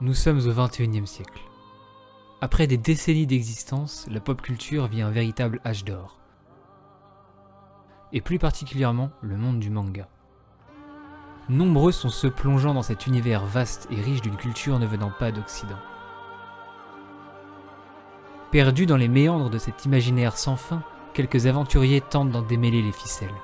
Nous sommes au XXIe siècle. Après des décennies d'existence, la pop culture vit un véritable âge d'or. Et plus particulièrement le monde du manga. Nombreux sont ceux plongeant dans cet univers vaste et riche d'une culture ne venant pas d'Occident. Perdus dans les méandres de cet imaginaire sans fin, quelques aventuriers tentent d'en démêler les ficelles.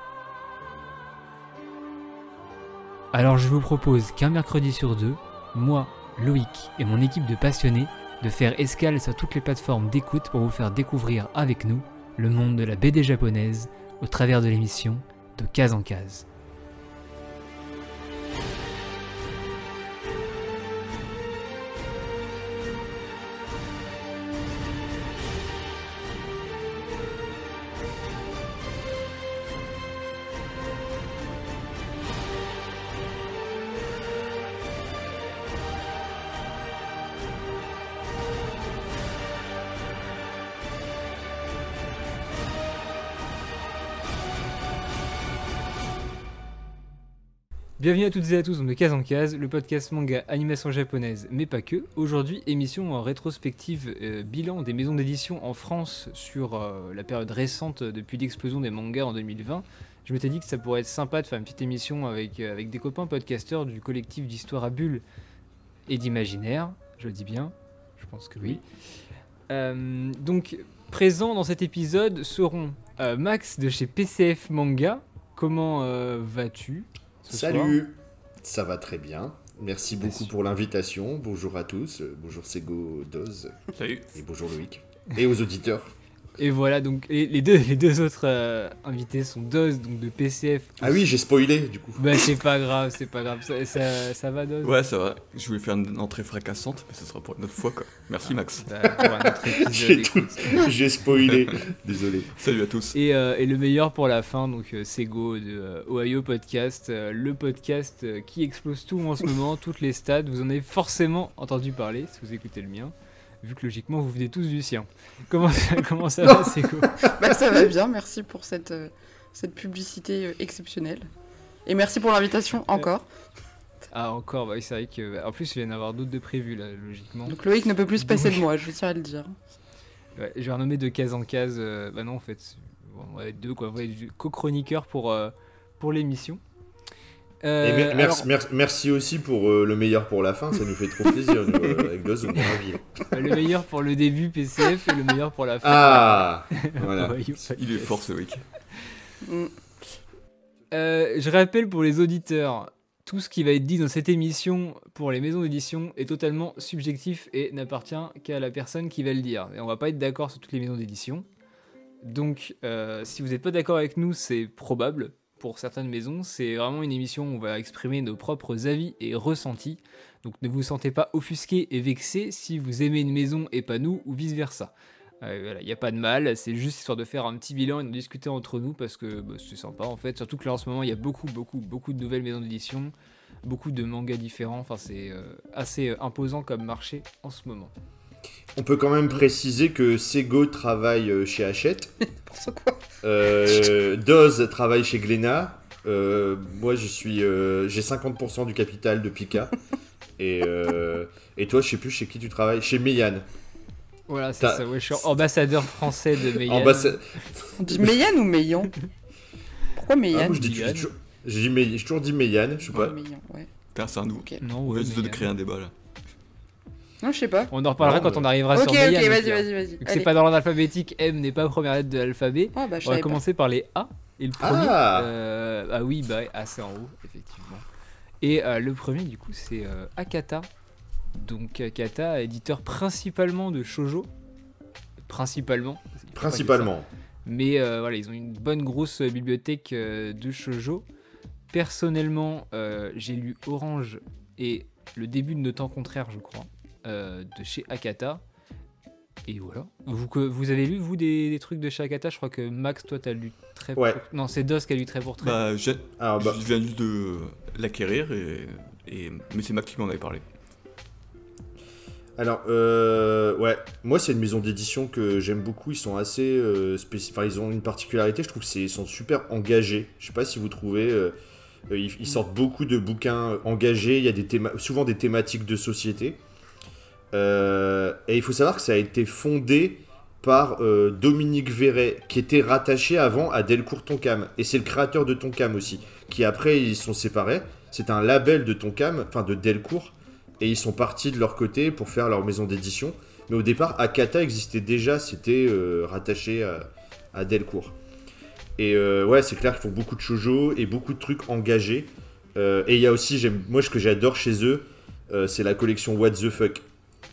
Alors je vous propose qu'un mercredi sur deux, moi, Loïc et mon équipe de passionnés de faire escale sur toutes les plateformes d'écoute pour vous faire découvrir avec nous le monde de la BD japonaise au travers de l'émission de case en case. Bienvenue à toutes et à tous dans de Case en Case, le podcast manga animation japonaise, mais pas que. Aujourd'hui, émission en rétrospective euh, bilan des maisons d'édition en France sur euh, la période récente depuis l'explosion des mangas en 2020. Je m'étais dit que ça pourrait être sympa de faire une petite émission avec, euh, avec des copains podcasteurs du collectif d'histoire à bulles et d'imaginaire. Je le dis bien, je pense que oui. Donc, présents dans cet épisode seront Max de chez PCF Manga. Comment vas-tu? Soir Salut, ça va très bien. Merci beaucoup pour l'invitation. Bonjour à tous. Euh, Bonjour Sego Doz Salut. et bonjour Loïc. Et aux auditeurs. Et voilà, donc et les, deux, les deux autres euh, invités sont Doz, donc de PCF. Ah oui, j'ai spoilé du coup. Bah c'est pas grave, c'est pas grave. Ça, ça, ça va Doz Ouais, ça va. Je voulais faire une entrée fracassante, mais ce sera pour une autre fois, quoi. Merci, Max. Bah, J'ai spoilé. Désolé. Salut à tous. Et, euh, et le meilleur pour la fin, donc euh, Sego de euh, Ohio Podcast, euh, le podcast qui explose tout en ce moment, toutes les stades. Vous en avez forcément entendu parler si vous écoutez le mien, vu que logiquement vous venez tous du sien. Comment ça, comment ça va, Sego Bah, ça va bien, merci pour cette, euh, cette publicité euh, exceptionnelle. Et merci pour l'invitation encore. Ah, encore, bah, c'est vrai que. En plus, il vient d'en avoir d'autres de prévus là, logiquement. Donc Loïc ne peut plus se passer de moi, je tiens à le dire. Ouais, je vais renommer de case en case. euh, bah non, en fait, on va être deux quoi. On va être du- co-chroniqueur pour, euh, pour l'émission. Et Euh, mer- alors- merci, mer- merci aussi pour euh, le meilleur pour la fin. Ça nous fait trop plaisir. nous, euh, avec on est le meilleur pour le début PCF et le meilleur pour la fin. Ah Voilà. Il est fort ce week. Je rappelle pour les auditeurs, tout ce qui va être dit dans cette émission pour les maisons d'édition est totalement subjectif et n'appartient qu'à la personne qui va le dire. Et on va pas être d'accord sur toutes les maisons d'édition. Donc, euh, si vous n'êtes pas d'accord avec nous, c'est probable. Pour certaines maisons, c'est vraiment une émission où on va exprimer nos propres avis et ressentis. Donc, ne vous sentez pas offusqué et vexé si vous aimez une maison et pas nous, ou vice versa. Euh, il n'y a pas de mal, c'est juste histoire de faire un petit bilan et de discuter entre nous parce que bah, c'est sympa en fait. Surtout que là en ce moment il y a beaucoup, beaucoup, beaucoup de nouvelles maisons d'édition, beaucoup de mangas différents. Enfin, c'est euh, assez euh, imposant comme marché en ce moment. On peut quand même préciser que Sego travaille euh, chez Hachette. Quoi. Euh, Doz travaille chez Glénat. Euh, moi, je suis, euh, j'ai 50% du capital de Pika. Et, euh, et toi, je sais plus chez qui tu travailles. Chez Meyane. Voilà, c'est ça. Ouais, je suis ambassadeur français de. Ambassa- On dit Meyane ou Meillon Pourquoi Ah, Meyane je dis Meyane. toujours- j'ai toujours dit Meyane, je sais pas. Ouais. Putain, c'est un nous. Ok. Non, On ouais, de créer un débat là. Non, je sais pas. On en reparlera quand on arrivera Ok, sur ok, vas-y, donc, vas-y, vas-y. Vu que Allez. c'est pas dans l'ordre alphabétique, M n'est pas première lettre de l'alphabet. Ah bah je On va savais pas. commencer par les A. Et le premier, Ah. euh, ah oui, bah A c'est en haut, effectivement. Et euh, le premier, du coup, c'est euh, Akata. Donc Akata, éditeur principalement de shojo. Principalement. il faut pas dire ça. Principalement. Mais euh, voilà, ils ont une bonne grosse bibliothèque euh, de shojo. Personnellement, euh, j'ai lu Orange et le début de Nos temps contraires, je crois, de chez Akata. Et voilà. Vous, que, vous avez lu, vous, des, des trucs de chez Akata? Je crois que Max, toi, t'as lu très Ouais. pour- Non, c'est Dos qui a lu très pour très. Bah, je, Alors, bah, je viens juste de l'acquérir et, et. Mais c'est Max qui m'en avait parlé. alors euh, ouais, moi c'est une maison d'édition que j'aime beaucoup. Ils sont assez euh, spéci- Enfin, ils ont une particularité. Je trouve qu'ils sont super engagés. Je sais pas si vous trouvez. euh, euh, ils, ils sortent beaucoup de bouquins engagés. Il y a des théma- souvent des thématiques de société. Euh, et il faut savoir que ça a été fondé par euh, Dominique Verret, qui était rattaché avant à Delcourt Tonkam. Et c'est le créateur de Tonkam aussi, qui après ils sont séparés. C'est un label de Tonkam, enfin de Delcourt, et ils sont partis de leur côté pour faire leur maison d'édition. Mais au départ, Akata existait déjà, c'était euh, rattaché à, à Delcourt. Et ouais, c'est clair qu'ils font beaucoup de shoujo et beaucoup de trucs engagés. Et il y a aussi, moi ce que j'adore chez eux, c'est la collection What the Fuck.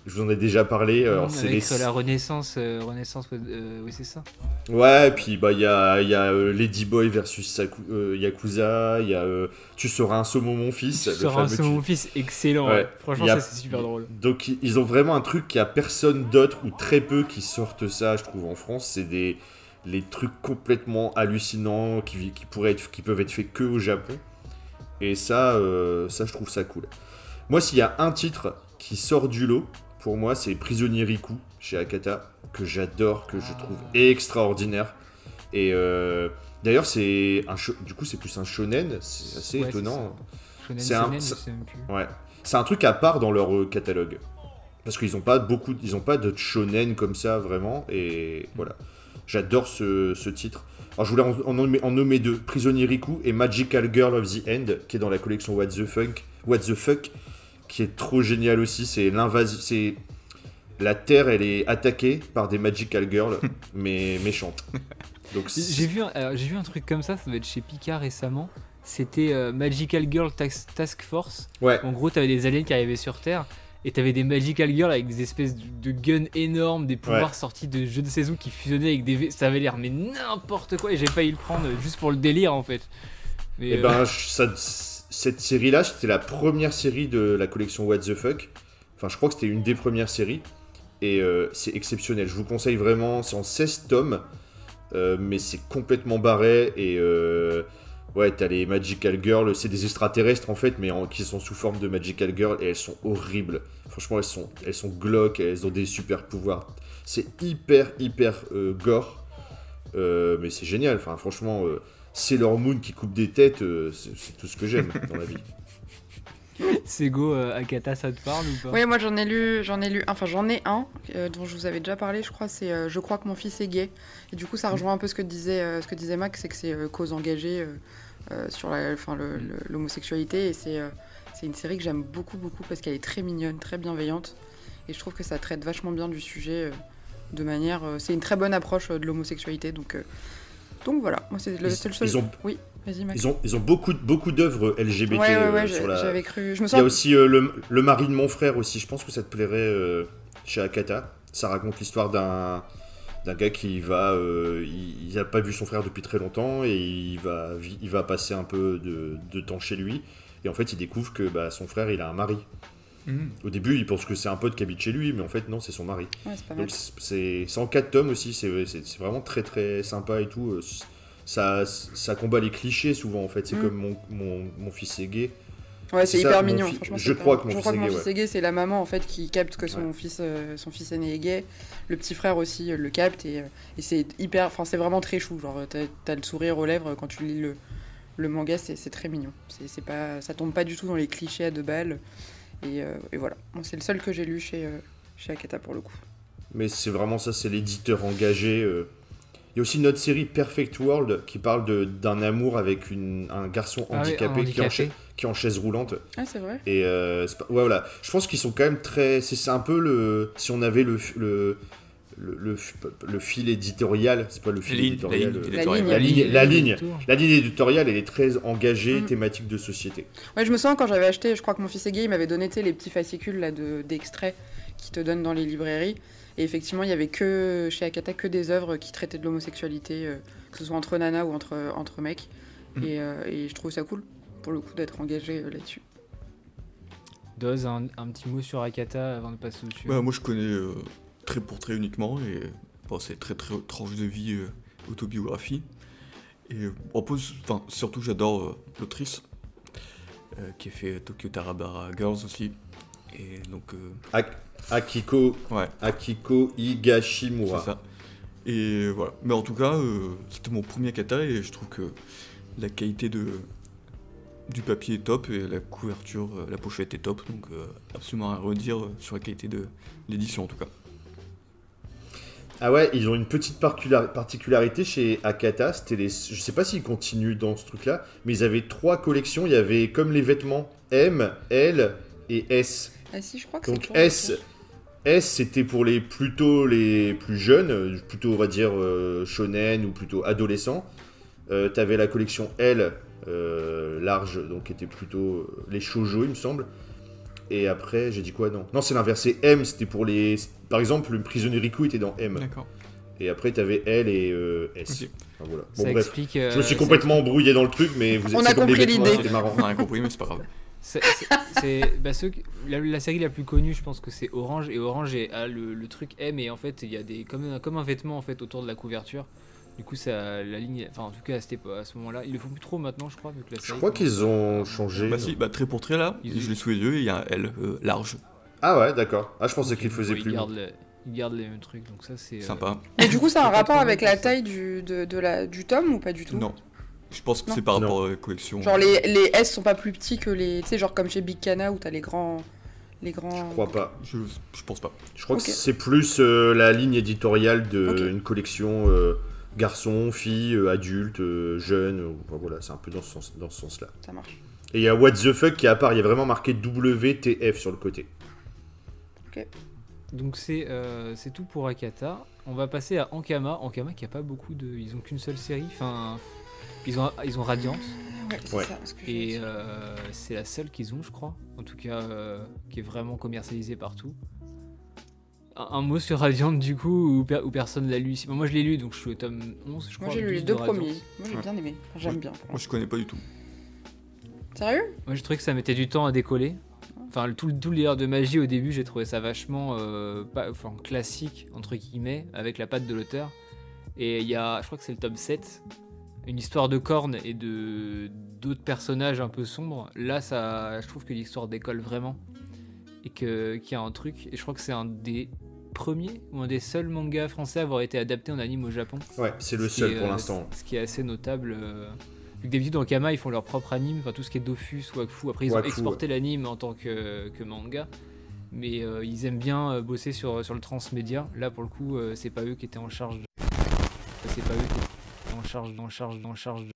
Je vous en ai déjà parlé. alors, c'est les- la Renaissance, euh, Renaissance, euh, oui c'est ça. Ouais, et puis bah il y a, y a euh, Ladyboy versus Saku- euh, Yakuza, il y a euh, Tu seras un saumon mon fils. le Sur un second tu- fils excellent. Ouais. ouais. Franchement y a- ça c'est super drôle. Donc ils ont vraiment un truc qu'il n'y a personne d'autre ou très peu qui sortent ça, je trouve, en France. C'est des les trucs complètement hallucinants qui, qui pourraient être, qui peuvent être faits que au Japon. Et ça, euh, ça je trouve ça cool. Moi, s'il y a un titre qui sort du lot, pour moi, c'est Prisonnier Riku chez Akata, que j'adore, que je trouve extraordinaire. Et euh, d'ailleurs, c'est un du coup, c'est plus un shonen, c'est assez Ouais, étonnant. C'est un-. Ouais. C'est un truc à part dans leur euh, catalogue. Parce qu'ils ont pas beaucoup, ils ont pas de shonen comme ça vraiment. Et voilà. J'adore ce, ce titre. Alors je voulais en, en nommer, en nommer deux. Prisonnier Riku et Magical Girl of the End, qui est dans la collection What the Fuck. What the Fuck, qui est trop génial aussi. C'est l'invasion. C'est la Terre, elle est attaquée par des Magical Girls, mais méchantes. Donc J'ai vu, j'ai vu un truc comme ça, ça doit être chez Picard récemment. C'était euh, Magical Girl Task, Task Force. ouais. En gros, t'avais des aliens qui arrivaient sur Terre et t'avais des Magical Girls avec des espèces de, de guns énormes, des pouvoirs Ouais. sortis de jeux de saison qui fusionnaient avec des. V- Ça avait l'air mais n'importe quoi et j'ai failli le prendre euh, juste pour le délire en fait. Mais, Et euh, ben, je- ça- cette série-là, c'était la première série de la collection What the Fuck. Enfin, je crois que c'était une des premières séries. Et euh, c'est exceptionnel. Je vous conseille vraiment. C'est en 16 tomes. euh, mais c'est complètement barré. Et euh, ouais, t'as les Magical Girls. C'est des extraterrestres en fait, mais qui sont sous forme de Magical Girls. Et elles sont horribles. Franchement, elles sont, elles sont glauques. Elles ont des super pouvoirs. C'est hyper, hyper gore. Mais c'est génial. Enfin, franchement. Sailor Moon qui coupe des têtes, euh, c'est tout ce que j'aime dans la vie. Sego euh, Akata, ça te parle ou pas? Oui, moi j'en ai lu, j'en ai lu, enfin j'en ai un euh, dont je vous avais déjà parlé, je crois, c'est euh, Je crois que mon fils est gay. Et du coup, ça rejoint un peu ce que disait, euh, ce que disait Max, c'est que c'est euh, cause engagée euh, euh, sur la- l'homosexualité. Et c'est euh, c'est une série que j'aime beaucoup, beaucoup parce qu'elle est très mignonne, très bienveillante. Et je trouve que ça traite vachement bien du sujet euh, de manière. euh, c'est une très bonne approche euh, de l'homosexualité. Donc, euh, donc voilà, moi c'est le, seul. ils ont- Oui. Ils ont, ils ont beaucoup, beaucoup d'œuvres LGBT ouais, ouais, euh, ouais, sur j'ai- la. j'avais cru. Je me Il y a aussi euh, le, le mari de mon frère aussi. Je pense que ça te plairait euh, chez Akata. Ça raconte l'histoire d'un d'un gars qui va, euh, il n'a pas vu son frère depuis très longtemps et il va, il va passer un peu de, de temps chez lui. Et en fait, il découvre que bah, son frère, il a un mari. Au début, il pense que c'est un pote qui habite chez lui, mais en fait, non, c'est son mari. Ouais, c'est pas mal. Donc c'est c'est en 4 tomes aussi, c'est vraiment très très sympa et tout. euh, Ça, ça combat les clichés souvent en fait, c'est Mm. comme mon, mon, mon fils est gay. Ouais, C'est hyper mignon. fi- Franchement, je crois que mon je fils crois que est mon gay, fils est gay, c'est la maman en fait qui capte que son Ouais. fils, euh, son fils aîné est gay. Le petit frère aussi euh, le capte et, euh, et c'est hyper, enfin c'est vraiment très chou. Genre t'as as le sourire aux lèvres quand tu lis le, le manga, c'est très mignon. C'est c'est pas, ça tombe pas du tout dans les clichés à deux balles. Et, euh, et voilà, Bon, c'est le seul que j'ai lu chez euh, chez Akata pour le coup. Mais c'est vraiment ça, c'est l'éditeur engagé. euh. Il y a aussi une autre série Perfect World qui parle de- d'un amour avec une, un garçon Ah handicapé, Qui, est en handicapé. cha- qui est en chaise roulante. Ah c'est vrai. Et euh, pas- ouais, voilà. Je pense qu'ils sont quand même très. C'est c'est un peu le. Si on avait le. le le, le, le fil éditorial, c'est pas le fil ligne, éditorial. la euh, ligne La ligne. La ligne, la ligne, Tour. la ligne éditoriale, elle est très engagée, Mm. thématique de société. Ouais, je me sens quand j'avais acheté, je crois que mon fils est gay, il m'avait donné les petits fascicules là de d'extraits qui te donnent dans les librairies. Et effectivement, il y avait que chez Akata que des œuvres qui traitaient de l'homosexualité, euh, que ce soit entre nanas ou entre, entre mecs. Mm. Et, euh, et je trouve ça cool, pour le coup, d'être engagé euh, là-dessus. Doz, un, un petit mot sur Akata avant de passer au dessus. Bah, moi je connais très pour très uniquement et bon, c'est très très tranche de vie euh, autobiographie. Et euh, en plus, enfin, surtout j'adore euh, l'autrice qui a fait Tokyo Tarabara Girls aussi. Et donc, Ak- Akiko, ouais, Akiko c'est Higashimura. ça. Et voilà. Mais en tout cas, c'était mon premier kata et je trouve que la qualité de, du papier est top et la couverture, la pochette est top, donc euh, absolument à redire sur la qualité de l'édition en tout cas. Ah ouais, ils ont une petite particularité chez Akata. C'était les... Je sais pas s'ils continuent dans ce truc-là, mais ils avaient trois collections. Il y avait comme les vêtements M, L et S. Ah si, je crois que c'est Donc S. S c'était pour les plutôt les plus jeunes, plutôt on va dire euh, shonen ou plutôt adolescents. Euh, T'avais la collection L euh, large, donc qui était plutôt euh, les shoujo il me semble. Et après j'ai dit quoi non Non c'est l'inverse, c'est M c'était pour les... Par exemple le prisonnier Riku était dans M. D'accord. Et après t'avais L et euh, S. Ok. Enfin, voilà. Ça bref, explique. je me euh, suis complètement embrouillé dans le truc mais vous On êtes a compris vêtements, l'idée. c'était marrant. On a rien compris, mais c'est pas grave. C'est bah, la, la série la plus connue, je pense que c'est Orange et Orange a le, le truc M et en fait il y a des comme un, comme un vêtement en fait autour de la couverture. Du coup ça la ligne, enfin en tout cas à, cette à ce moment-là, ils le font plus trop maintenant je crois vu que la Je crois qu'ils ont changé. Bah si, bah trait pour trait là, Ils- je l'ai sous les yeux, et il y a un L euh, large, Ah ouais d'accord. Ah je pensais qu'ils faisaient plus. Ils gardent, le- ils gardent les mêmes trucs donc ça c'est. euh, sympa. Et du coup, ça a un rapport avec la taille du, de, de la, du tome ou pas du tout? Non. Je pense que c'est par Non. rapport à la collection. Genre les, les S sont pas plus petits que les. Tu sais, genre comme chez Big Cana où t'as les grands. Les grands. Je crois pas. Je, je pense pas. Je crois que c'est plus euh, la ligne éditoriale d'une Ok. une collection euh, garçons, filles, euh, adultes, euh, jeunes. euh, enfin, voilà, c'est un peu dans ce, sens, dans ce sens-là. Ça marche. Et il y a What the fuck qui est à part, il y a vraiment marqué WTF sur le côté. Donc c'est euh, c'est tout pour Akata. On va passer à Ankama. Ankama qui a pas beaucoup de, ils ont qu'une seule série. Enfin ils ont ils ont Radiant Ouais, c'est Ouais. ça. ce que j'ai et euh, c'est la seule qu'ils ont je crois. En tout cas euh, qui est vraiment commercialisée partout. Un, un mot sur Radiant du coup per- ou personne l'a lu ici. Bon, moi je l'ai lu donc je suis au tome 11 je crois. Moi j'ai lu 12 les de deux premiers. Moi j'ai Ouais. bien aimé. Enfin, J'aime Ouais. bien. Moi je connais pas du tout. Sérieux? Moi, je trouvais que ça mettait du temps à décoller. Enfin, le- tout, le- tout le délire de magie au début, j'ai trouvé ça vachement euh, pas, enfin, classique, entre guillemets, avec la patte de l'auteur. Et il y a, je crois que c'est le tome 7, une histoire de cornes et de d'autres personnages un peu sombres. Là, ça, je trouve que l'histoire décolle vraiment. Et que- qu'il y a un truc. Et je crois que c'est un des premiers ou un des seuls mangas français à avoir été adapté en anime au Japon. Ouais, c'est le Ce seul est, pour euh, l'instant. Ce qui est assez notable. euh, Vu que d'habitude dans Kama ils font leur propre anime, enfin tout ce qui est Dofus, Wakfu. Après ils ont exporté l'anime en tant que, que manga. Mais euh, ils aiment bien bosser sur, sur le transmédia. Là pour le coup, euh, c'est pas eux qui étaient en charge de. C'est pas eux qui étaient en charge, en charge, en charge de.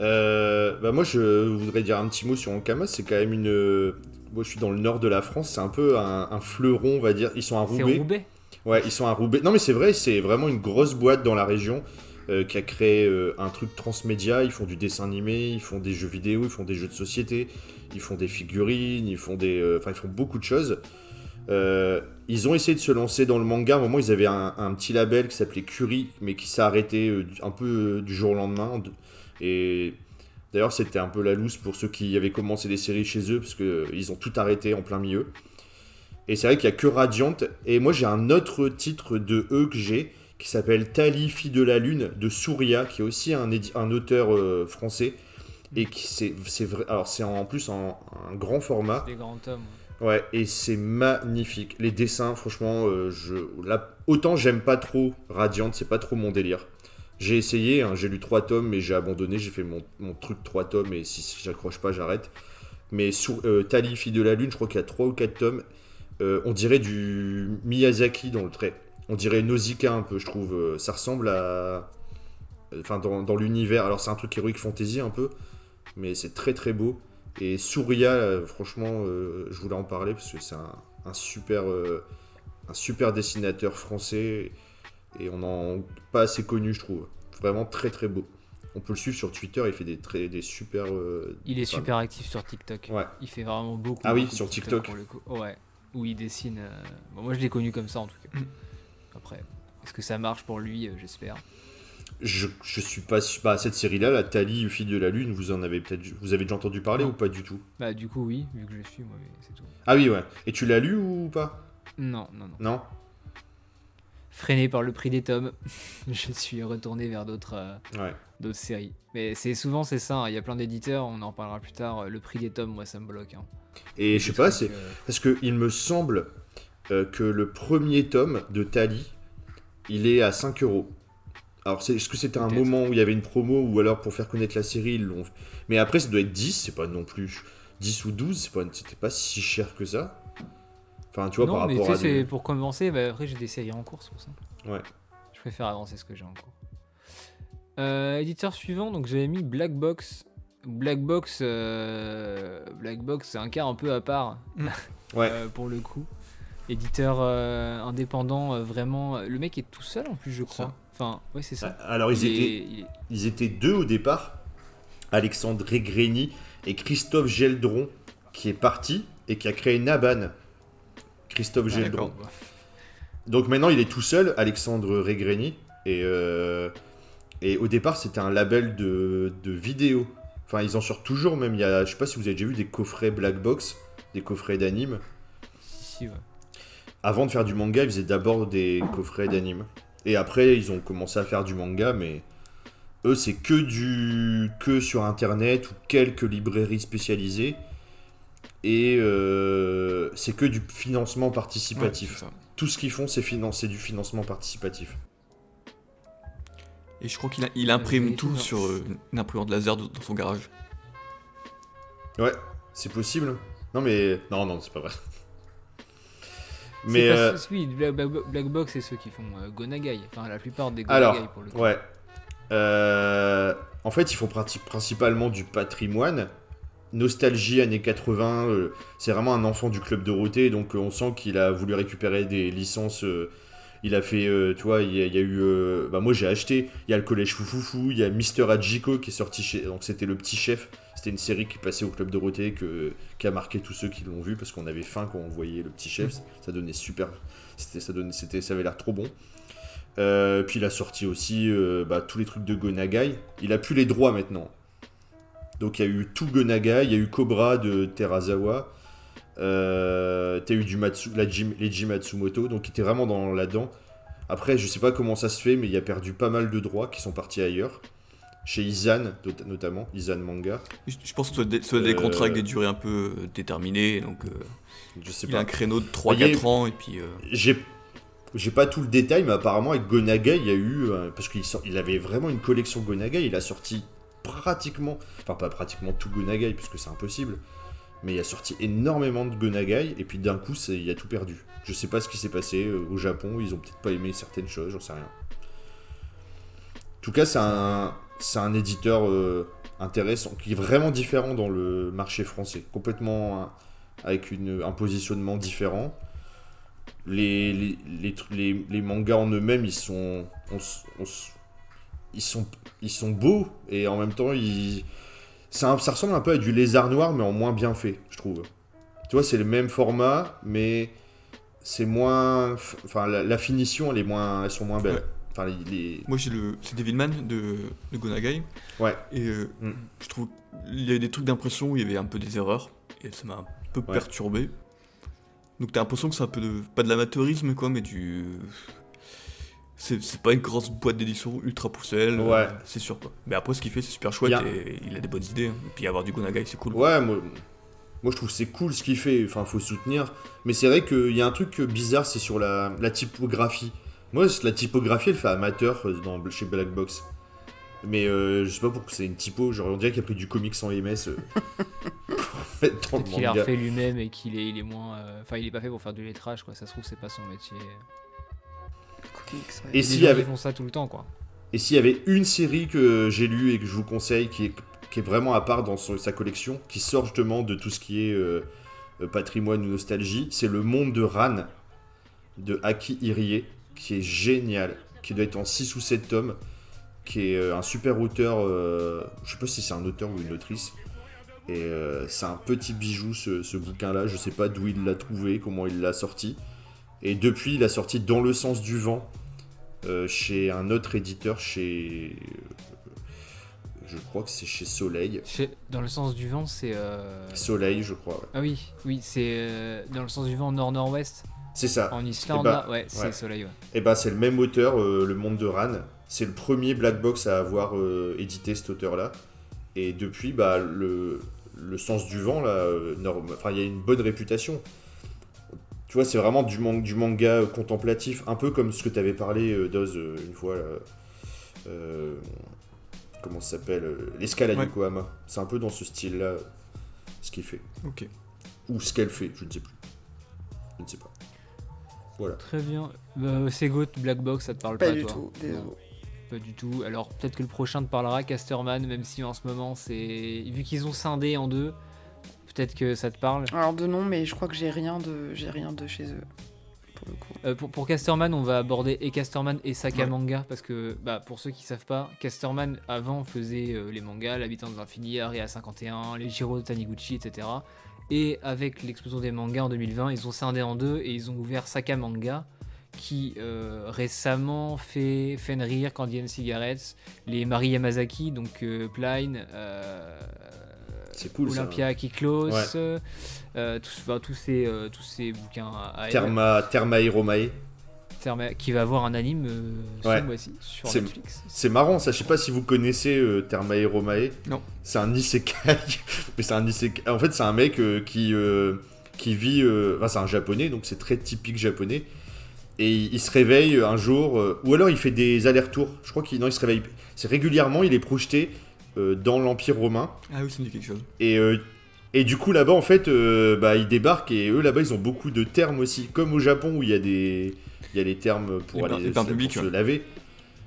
Euh, bah moi, je voudrais dire un petit mot sur Ankama. C'est quand même une. euh, Moi, je suis dans le nord de la France. C'est un peu un, un fleuron, on va dire. Ils sont à Roubaix. Roubaix Ouais, ils sont à Roubaix. Non, mais c'est vrai, c'est vraiment une grosse boîte dans la région euh, qui a créé euh, un truc transmédia. Ils font du dessin animé, ils font des jeux vidéo, ils font des jeux de société, ils font des figurines, ils font des, enfin, ils font beaucoup de choses. Euh, ils ont essayé de se lancer dans le manga. À un moment, ils avaient un, un petit label qui s'appelait Curie, mais qui s'est arrêté un peu du jour au lendemain. Et d'ailleurs, c'était un peu la loose pour ceux qui avaient commencé des séries chez eux, parce qu'ils ont tout arrêté en plein milieu. Et c'est vrai qu'il n'y a que Radiant. Et moi, j'ai un autre titre de eux que j'ai, qui s'appelle Tali, fille de la lune, de Souria, qui est aussi un, auteur euh, français. Et qui c'est c'est vrai. Alors, c'est en plus en un grand format. Des grands tomes. Ouais, et c'est magnifique. Les dessins, franchement, euh, je, là, autant j'aime pas trop Radiant, c'est pas trop mon délire. J'ai essayé, hein, j'ai lu trois tomes, mais j'ai abandonné. J'ai fait mon, mon truc trois tomes, et si, j'accroche pas, j'arrête. Mais euh, Tali, fille de la lune, je crois qu'il y a trois ou quatre tomes. Euh, on dirait du Miyazaki dans le trait. On dirait Nausicaa un peu, je trouve. Euh, Ça ressemble à. Enfin, dans, dans l'univers. Alors, c'est un truc Heroic Fantasy un peu, mais c'est très très beau. Et Souria, franchement, je voulais en parler parce que c'est un, un super dessinateur français et on n'en pas assez connu, je trouve. Vraiment très très beau. On peut le suivre sur Twitter, il fait des, très, des super. euh, Il est enfin, super actif sur TikTok. Ouais. Il fait vraiment beaucoup. Ah oui, sur TikTok. pour le coup. Ouais. Où il dessine. euh, bon, moi je l'ai connu comme ça en tout cas. Après, est-ce que ça marche pour lui euh, J'espère? Je, je suis pas. Bah, cette série-là, la Tali, fille de la lune, vous en avez peut-être, vous avez déjà entendu parler Non. ou pas du tout? Bah du coup oui, vu que je suis moi, c'est tout. Ah oui, ouais. Et tu l'as lu ou pas? Non, non, non. Non? Freiné par le prix des tomes, je suis retourné vers d'autres euh, Ouais. d'autres séries. Mais c'est souvent c'est ça, hein. il y a plein d'éditeurs, on en reparlera plus tard, euh, le prix des tomes, moi ça me bloque. hein. Et je sais pas, c'est euh, parce que il me semble euh, que le premier tome de Tali, il est à 5 euros. Alors, c'est- est-ce que c'était un moment où il y avait une promo ou alors pour faire connaître la série, ils l'ont. Mais après, ça doit être 10, c'est pas non plus 10 ou 12, c'est pas, c'était pas si cher que ça. Enfin, tu vois, non, par mais rapport tu à. sais, c'est des- pour commencer, bah, après j'ai des séries en cours, c'est pour ça. Ouais. Je préfère avancer ce que j'ai en cours. Euh, éditeur suivant, donc j'avais mis Black Box. Black Box, euh, Black Box, c'est un cas un peu à part Ouais. euh, pour le coup. Éditeur euh, indépendant, euh, vraiment. Le mec est tout seul en plus, je crois. Ça. Enfin, ouais, c'est ça. Alors, ils Il est- étaient, il est- ils étaient deux au départ Alexandre Regreni et Christophe Geldron, qui est parti et qui a créé Naban. Christophe Ah. Donc maintenant, il est tout seul, Alexandre Regreni. Et, euh, et au départ, c'était un label de, de vidéos. Enfin, ils en sortent toujours, même. Il y a, je sais pas si vous avez déjà vu des coffrets Black Box, des coffrets d'anime. Si, si, ouais. Avant de faire du manga, ils faisaient d'abord des coffrets d'anime. Et après, ils ont commencé à faire du manga, mais eux, c'est que du que sur internet ou quelques librairies spécialisées. Et euh, c'est que du financement participatif. Tout ce qu'ils font, c'est financer du financement participatif. Et je crois qu'il il imprime Et tout non. sur euh, une imprimante laser de- dans son garage. Ouais, c'est possible. Non, mais. Non, non, c'est pas vrai. Mais. pas euh, ceux- oui, Black, Black- Black Box, c'est ceux qui font euh, Gonagai. Enfin, la plupart des Alors, Gonagai pour le coup. Ouais. Euh, en fait, ils font principalement du patrimoine. Nostalgie années 80. euh, c'est vraiment un enfant du club Dorothée, donc euh, on sent qu'il a voulu récupérer des licences. euh, il a fait, tu vois, il y a, il y a eu. bah, moi j'ai acheté. Il y a le collège Foufoufou, il y a Mister Hachiko qui est sorti chez. Donc c'était le petit chef. C'était une série qui passait au club Dorothée que, qui a marqué tous ceux qui l'ont vu parce qu'on avait faim quand on voyait le petit chef. Ça donnait super. C'était, ça, donnait, c'était, ça avait l'air trop bon. Puis il a sorti aussi bah, tous les trucs de Gonagai. Il a plus les droits maintenant. Donc il y a eu tout Gonagai, il y a eu Cobra de Terazawa. Euh, T'as eu du Matsu, la Jim, les Jim Matsumoto, donc il était vraiment dans là-dedans. Après, je sais pas comment ça se fait, mais il a perdu pas mal de droits qui sont partis ailleurs. Chez Izan, not- notamment, Izan Manga. Je, pense que ce sont des, Euh, contrats avec des durées un peu euh, déterminées, donc euh, Je sais il a un pas. créneau de Il y a eu- 3-4 ans, et puis... euh, J'ai j'ai pas tout le détail, mais apparemment avec Gonagai, il y a eu. euh, parce qu'il il avait vraiment une collection Gonagai, il a sorti pratiquement. Enfin, pas pratiquement tout Gonagai, puisque c'est impossible. Mais il a sorti énormément de Gonagai, et puis d'un coup, il a tout perdu. Je sais pas ce qui s'est passé euh, au Japon, ils ont peut-être pas aimé certaines choses, j'en sais rien. En tout cas, c'est un, éditeur euh, intéressant, qui est vraiment différent dans le marché français. Complètement. avec une, un positionnement différent les, mangas en eux-mêmes, ils sont, ils sont, ils sont beaux et en même temps, ils, ça ressemble un peu à du lézard noir, mais en moins bien fait, je trouve. Tu vois, c'est le même format, mais c'est moins, enfin, la, la finition, elle est moins, elles sont moins belles. Ouais. Enfin, les, les- Moi j'ai le... C'est Devilman de, de Gonagai, ouais, et euh, Mm. je trouve il y a des trucs d'impression où il y avait un peu des erreurs, et ça m'a un peu Ouais. perturbé. Donc t'as l'impression que c'est un peu de... pas de l'amateurisme quoi, mais du... C'est c'est pas une grosse boîte d'édition ultra pousselle, euh, c'est sûr quoi. Mais après ce qu'il fait c'est super chouette Il y a- et il a des bonnes idées. hein. Et puis avoir du Gonagai c'est cool. Ouais, moi, moi je trouve que c'est cool ce qu'il fait, enfin faut soutenir. Mais c'est vrai qu'il y a un truc bizarre, c'est sur la, la typographie. Moi, la typographie, elle fait amateur euh, dans, chez Black Box. Mais euh, je sais pas pourquoi c'est une typo, genre on dirait qu'il a pris du comics sans MS euh, pour qu'il a manga. refait lui-même et qu'il est, il est moins. euh, Enfin, il est pas fait pour faire du lettrage, quoi. Ça se trouve, c'est pas son métier. Et s'il y avait, font ça tout le temps, quoi. et s'il y avait une série que j'ai lue et que je vous conseille, qui est, qui est vraiment à part dans son- sa collection, qui sort justement de tout ce qui est euh, euh, patrimoine ou nostalgie, c'est Le Monde de Ran de Aki Irie, qui est génial, qui doit être en 6 ou 7 tomes, qui est euh, un super auteur, euh, je sais pas si c'est un auteur ou une autrice, et euh, c'est un petit bijou ce, ce bouquin-là, je sais pas d'où il l'a trouvé, comment il l'a sorti, et depuis il a sorti Dans le sens du vent, euh, chez un autre éditeur, chez... euh, Je crois que c'est chez Soleil. Chez- Dans le sens du vent, c'est. euh, Soleil, je crois. ouais. Ah oui, oui, c'est euh, dans le sens du vent nord-nord-ouest. C'est ça. En Islande, Eh bah, là, ouais, c'est ouais. Soleil, ouais. Et ben c'est le même auteur, Le Monde de Ran. C'est le premier Black Box à avoir édité cet auteur-là. Et depuis, bah, le, le sens du vent, là, enfin, il y a une bonne réputation. Tu vois, c'est vraiment du, man- du manga euh, contemplatif, un peu comme ce que tu avais parlé, euh, Doz, euh, une fois. là. Euh, comment ça s'appelle L'escalade Ouais. Yokohama. C'est un peu dans ce style-là, ce qu'il fait. Ok. Ou ce qu'elle fait, je ne sais plus. Je ne sais pas. Voilà. Très bien. Bah, Segot, Black Box, ça te parle Pas pas, du toi tout. Non, Pas du tout. Alors peut-être que le prochain te parlera, Casterman, même si en ce moment c'est. Vu qu'ils ont scindé en deux, peut-être que ça te parle. Alors de nom, mais je crois que j'ai rien de, j'ai rien de chez eux pour le coup. Euh, pour, pour Casterman, on va aborder et Casterman et Saka Ouais. Manga parce que bah, pour ceux qui savent pas, Casterman avant faisait euh, les mangas, l'habitant de l'infini, Area 51, les Jiro de Taniguchi, etc. Et avec l'explosion des mangas en 2020, ils ont scindé en deux et ils ont ouvert Saka Manga qui euh, récemment fait Fenrir, Candy and Cigarettes, les Mari Yamazaki, donc Pline, C'est cool ça. Olympia Kiklos, Ouais. euh, tous, enfin, tous, ces, euh, tous ces bouquins à. Therma. Therma- qui va avoir un anime euh, ce Ouais. mois-ci sur Netflix. C'est marrant, ça. Je sais pas si vous connaissez euh, Therma Hiromae. Non. C'est un isekai. Mais c'est un isekai. En fait, c'est un mec qui, qui vit. Enfin, c'est un japonais, donc c'est très typique japonais. Et il, se réveille un jour. euh, Ou alors il fait des allers-retours. Je crois qu'il non, il se réveille. C'est régulièrement, il est projeté dans l'Empire romain. Ah oui, ça me dit quelque chose. Et, euh, et du coup, là-bas, en fait, euh, bah, ils débarquent et eux, là-bas, ils ont beaucoup de termes aussi. Comme au Japon, où il y a des, il y a les termes pour Les bains- aller les bains se- publics, pour se laver.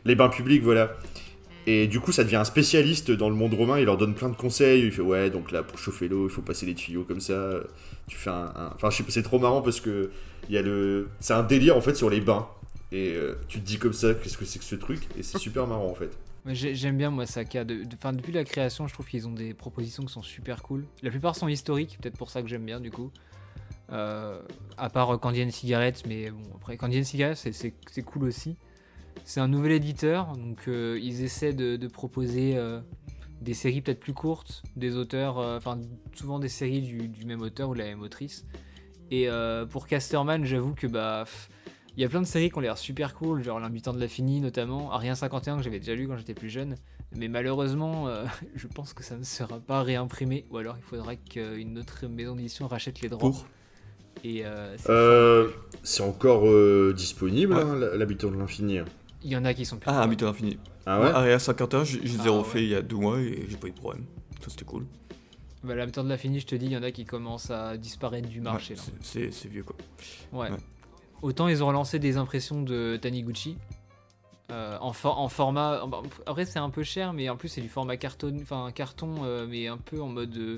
Les bains publics, voilà. Et du coup, ça devient un spécialiste dans le monde romain. Il leur donne plein de conseils. Il fait Ouais, donc là, pour chauffer l'eau, il faut passer les tuyaux comme ça. Tu fais un. un- Enfin, je sais pas, c'est trop marrant parce que il y a le. C'est un délire, en fait, sur les bains. Et euh, tu te dis comme ça, qu'est-ce que c'est que ce truc? Et c'est super marrant, en fait. J'aime bien moi Saka. De, de- 'fin, depuis la création, je trouve qu'ils ont des propositions qui sont super cool. La plupart sont historiques, peut-être pour ça que j'aime bien du coup. Euh, à part euh, Candy and Cigarettes, mais bon, après Candy and Cigarettes, c'est- cool aussi. C'est un nouvel éditeur, donc euh, ils essaient de, proposer euh, des séries peut-être plus courtes, des auteurs, enfin souvent des séries du, même auteur ou de la même autrice. Et pour Casterman, j'avoue que bah. Il y a plein de séries qui ont l'air super cool, genre L'Habitant de l'Infini notamment, Arien 51 que j'avais déjà lu quand j'étais plus jeune. Mais malheureusement, euh, je pense que ça ne sera pas réimprimé, ou alors il faudra qu'une autre maison d'édition rachète les droits. Pour Et euh, c'est Euh, encore euh, disponible, Ouais. hein, l'habitant de l'infini. il y en a qui sont plus. Ah, Habitat Infini. Ah ouais Area 51, j'ai Ah zéro ouais. fait il y a deux mois et j'ai pas eu de problème. Ça c'était cool. Bah, L'Habitant de l'Infini, je te dis, il y en a qui commencent à disparaître du marché. Ouais, là. c'est- vieux quoi. Ouais. Ouais. Autant ils ont relancé des impressions de Taniguchi. euh, en, for- en format. en- Après, c'est un peu cher, mais en plus, c'est du format carton, enfin, carton, euh, mais un peu en mode. euh,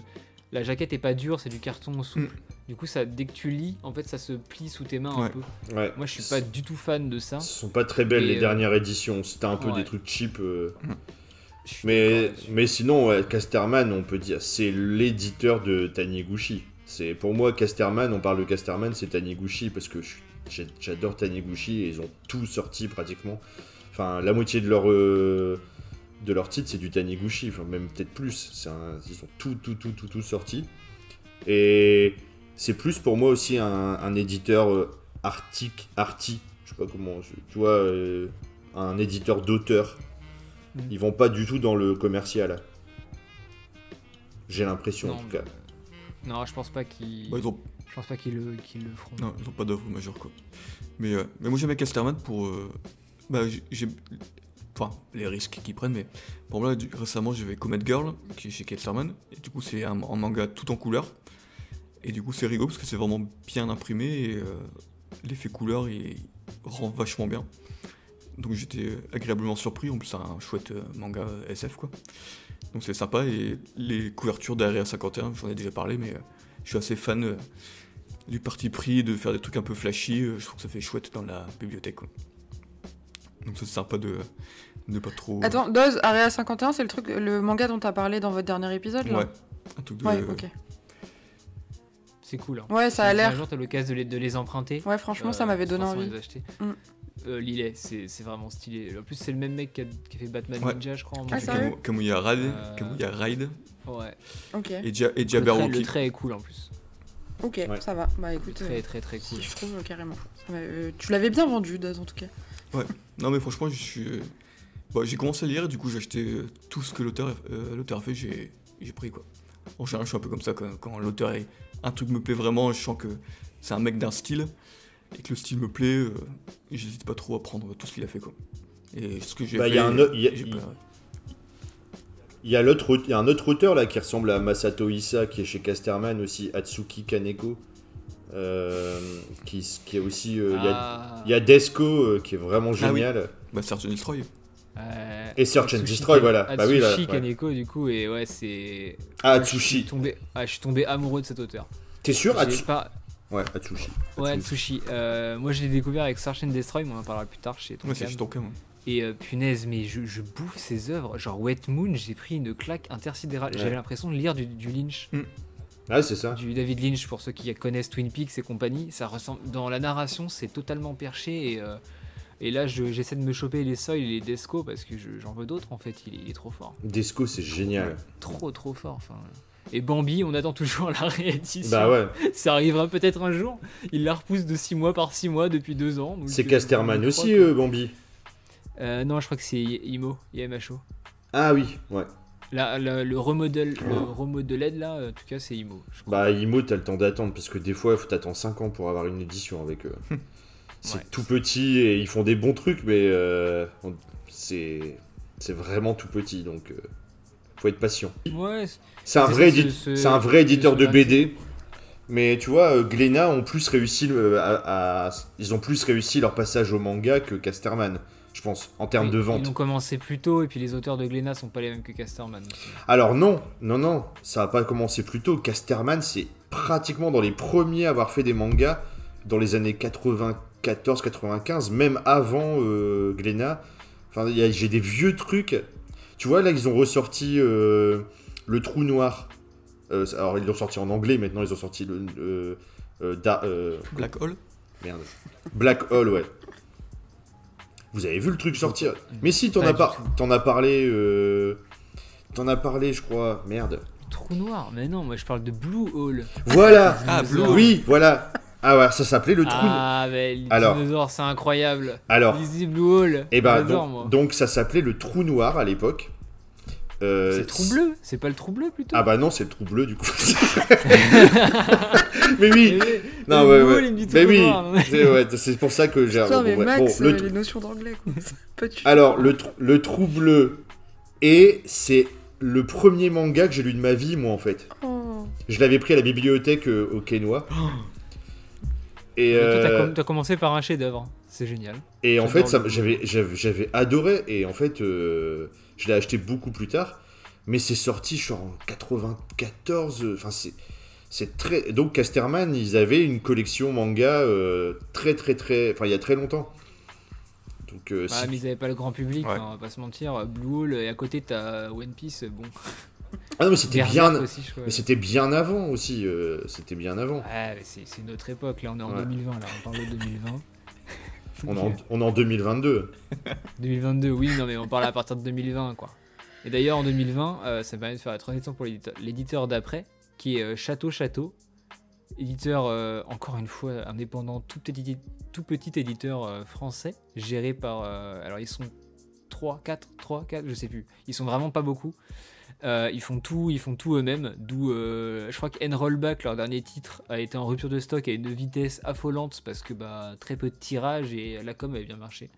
la jaquette est pas dure, c'est du carton souple. Du coup, ça, dès que tu lis, en fait, ça se plie sous tes mains un peu. Ouais. Moi, je suis pas du tout fan de ça. Ce sont pas très belles Et, les euh, dernières éditions. C'était un peu ouais. des trucs cheap. euh. Suis Mais, mais sinon, ouais, Casterman, on peut dire, c'est l'éditeur de Taniguchi. C'est pour moi Casterman. On parle de Casterman, c'est Taniguchi parce que je suis- j'adore Taniguchi et ils ont tout sorti pratiquement. Enfin, la moitié de leur euh, de leur titre, c'est du Taniguchi. Enfin, même peut-être plus. Un- ils ont tout, tout, tout, tout, tout sorti. Et c'est plus pour moi aussi un, un éditeur euh, artique, arty. Je sais pas comment. je- tu vois, euh, un éditeur d'auteur. Mhm. Ils vont pas du tout dans le commercial. J'ai l'impression en tout cas. Non, je pense pas qu'ils. Bah, ils ont, Je pas qu'ils le, le feront. non, ils ont pas d'œuvre majeure quoi. Mais, euh, mais moi j'aimais Casterman pour. euh, bah, j'ai-. Enfin, les risques qu'ils prennent, mais pour moi, récemment j'avais Comet Girl qui est chez Casterman, et du coup c'est un, manga tout en couleur. Et du coup c'est rigolo parce que c'est vraiment bien imprimé et euh, l'effet couleur il rend vachement bien. Donc j'étais agréablement surpris, en plus c'est un chouette euh, manga SF quoi. Donc c'est sympa et les couvertures d'Area 51, j'en ai déjà parlé, mais je suis assez fan du parti pris de faire des trucs un peu flashy, euh, je trouve que ça fait chouette dans la bibliothèque quoi. Donc c'est sympa de ne pas trop. Attends, Doz, Area 51, c'est le truc, le manga dont t'as parlé dans votre dernier épisode là Ouais. Un truc de. Ouais, ok. C'est cool. hein. Ouais, ça a l'air. Un jour, t'as l'occasion de les, de les emprunter. Ouais, franchement, ça euh, m'avait donné envie. Mm. Euh, Lillet, c'est c'est vraiment stylé. En plus, c'est le même mec qui a, qui a fait Batman Ouais. Ninja, je crois. en Ah, Kamuya Ride, Euh, Kamuya Ride Ouais. Ok. et, Dia- et trait, le Jabberwocky. trait est cool en plus. Ok, Ouais. ça va. Bah écoute, Très euh, très très cool. je trouve euh, carrément. M'a- euh, tu l'avais bien vendu, Daz, en tout cas. Non, mais franchement, je suis. euh, bah, j'ai commencé à lire et du coup, j'ai acheté tout ce que l'auteur euh, l'auteur a fait, j'ai j'ai pris quoi. En général, je suis un peu comme ça quand, quand l'auteur est. Un truc me plaît vraiment, je sens que c'est un mec d'un style et que le style me plaît, euh, j'hésite pas trop à prendre tout ce qu'il a fait quoi. Et ce que j'ai Bah, fait. il y a un autre- il y a- j'ai il- pas- Il y a l'autre, aut- il y a un autre auteur là qui ressemble à Masato Issa qui est chez Casterman aussi, Atsuki Kaneko, euh, qui, qui est aussi. euh, il y a- Ah. Il y a Desco euh, qui est vraiment Ah oui. génial. Bah, Search and Destroy. Euh, Et Search and Atsushi Destroy, voilà. Bah oui, là, Atsushi ouais. Kaneko, du coup, et ouais, c'est. Ah, Je suis Atsushi. tombé, ah, je suis tombé amoureux de cet auteur. T'es sûr J'ai Atsu- pas... Ouais, Atsushi. Ouais, Atsushi. Atsushi. Euh, moi, je l'ai découvert avec Search and Destroy, mais on en parlera plus tard chez Ouais, c'est chez Tonkam. Et euh, punaise, mais je, je bouffe ses œuvres. Genre Wet Moon, j'ai pris une claque intersidérale. Ouais. J'avais l'impression de lire du, du Lynch, Ah, c'est ça. du David Lynch, pour ceux qui connaissent Twin Peaks et compagnie. Ça ressemble dans la narration, c'est totalement perché et. euh, et là, je- j'essaie de me choper les Soil et les Desco parce que je- j'en veux d'autres en fait. Il est, il est trop fort. Desco, c'est génial. Trop, trop fort. Enfin, et Bambi, on attend toujours la réédition. Bah ouais. Ça arrivera peut-être un jour. Il la repousse de 6 mois par 6 mois depuis 2 ans. C'est Casterman aussi, euh, Bambi. Euh, non, je crois que c'est IMO, IMHO. Ah oui, ouais. Là, le, le remodel, le remodeled là, en tout cas, c'est IMO. Je. Bah, Imo, t'as le temps d'attendre parce que des fois, il faut t'attendre 5 ans pour avoir une édition avec eux. c'est Ouais. tout petit et ils font des bons trucs, mais euh, c'est c'est vraiment tout petit donc euh, faut être patient. Ouais, c'est- C'est un, C'est vrai ce- c'est un éditeur de. BD. Mais tu vois, Glénat ont plus réussi le- à, à- ils ont plus réussi leur passage au manga que Casterman, je pense, en termes ils- de Ils vente. ont commencé plus tôt et puis les auteurs de Glénat sont pas les mêmes que Casterman. aussi. Alors non, non, non, ça a pas commencé plus tôt. Casterman, c'est pratiquement dans les premiers à avoir fait des mangas dans les années 94-95, même avant euh, Glénat. Enfin, j'ai des vieux trucs. Tu vois, là, ils ont ressorti euh, Le Trou Noir. Euh, alors, ils l'ont sorti en anglais, maintenant, ils ont sorti le... euh, euh, Da- euh, Black Hole merde. Black Hole, ouais. Vous avez vu le truc sortir Mais si, t'en Pas as, par- tout. t'en as parlé... euh, T'en as parlé, je crois. Merde. Trou noir, mais non, moi je parle de Blue Hole. Voilà Ah, Blue. Oui, voilà Ah ouais, ça s'appelait le trou. Ah, mais les Alors. dinosaures, c'est incroyable. Alors, Blue Hole. et ben J'adore, donc, donc ça s'appelait le trou noir à l'époque. Euh, C'est trou bleu, c'est pas le trou bleu plutôt Ah bah non, c'est le trou bleu du coup. mais oui, non le ouais ouais. Mais oui, noir. c'est ouais, pour ça que j'ai. Bon, mais bref. Max, Bon, le euh, trou- les notions d'anglais, quoi. Alors le trou- le trou bleu et c'est le premier manga que j'ai lu de ma vie moi en fait. Oh. Je l'avais pris à la bibliothèque euh, au Quénois. Et, Mais toi, t'as euh, com- t'as commencé par un chef-d'œuvre, c'est génial. Et en fait, ça- le- j'avais, j'avais, j'avais adoré. Et en fait, euh, je l'ai acheté beaucoup plus tard. Mais c'est sorti, je suis en 94. euh, Enfin, c'est, c'est très. Donc, Casterman, ils avaient une collection manga euh, très, très, très. Enfin, il y a très longtemps. Donc, euh, Bah, si- mais ils avaient pas le grand public, Ouais. hein, on va pas se mentir. Blue Hole et à côté t'as One Piece, bon. ah non, mais c'était bien. aussi. Mais c'était bien avant aussi. euh, c'était bien avant. Mais c'est autre époque, là on est en Ouais. 2020, là on parle de 2020. On est, en, on est en 2022. 2022, oui, non mais on parle à partir de 2020 quoi. Et d'ailleurs en 2020, euh, ça me permet de faire la transition pour l'éditeur- l'éditeur d'après, qui est euh, Château Château, éditeur euh, encore une fois indépendant, tout petit, tout petit éditeur euh, français, géré par... euh, alors ils sont 3, 4, 3, 4, je sais plus. Ils sont vraiment pas beaucoup. Euh, ils font tout, ils font tout eux-mêmes. D'où, euh, je crois que Rollback, leur dernier titre, a été en rupture de stock à une vitesse affolante parce que bah très peu de tirage et la com avait bien marché.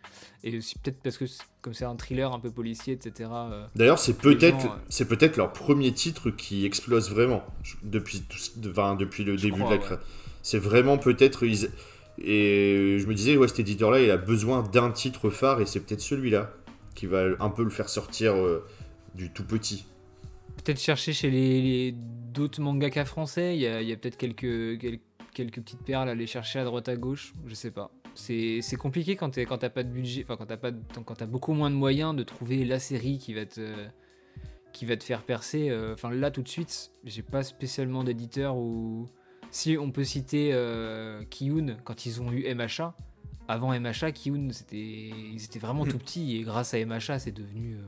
Et aussi peut-être parce que comme c'est un thriller un peu policier, etc. euh, D'ailleurs, c'est peut-être, gens, c'est peut-être leur premier titre qui explose vraiment depuis, tout ce- enfin, depuis le début crois, de la ouais. cré- C'est vraiment peut-être. ils- Et je me disais, ouais, cet éditeur-là, il a besoin d'un titre phare et c'est peut-être celui-là qui va un peu le faire sortir du tout petit. Peut-être chercher chez les, les- d'autres mangaka français. Il y a, il y a peut-être quelques, quelques quelques petites perles à aller chercher à droite à gauche. Je sais pas. C'est c'est compliqué quand t'as pas de budget, enfin quand t'as pas de- quand t'as beaucoup moins de moyens de trouver la série qui va te qui va te faire percer. Euh, Enfin là tout de suite, j'ai pas spécialement d'éditeur ou si on peut citer euh, Kiyun quand ils ont eu MHA. Avant MHA, Kiyun c'était ils étaient vraiment tout petits et grâce à MHA c'est devenu euh,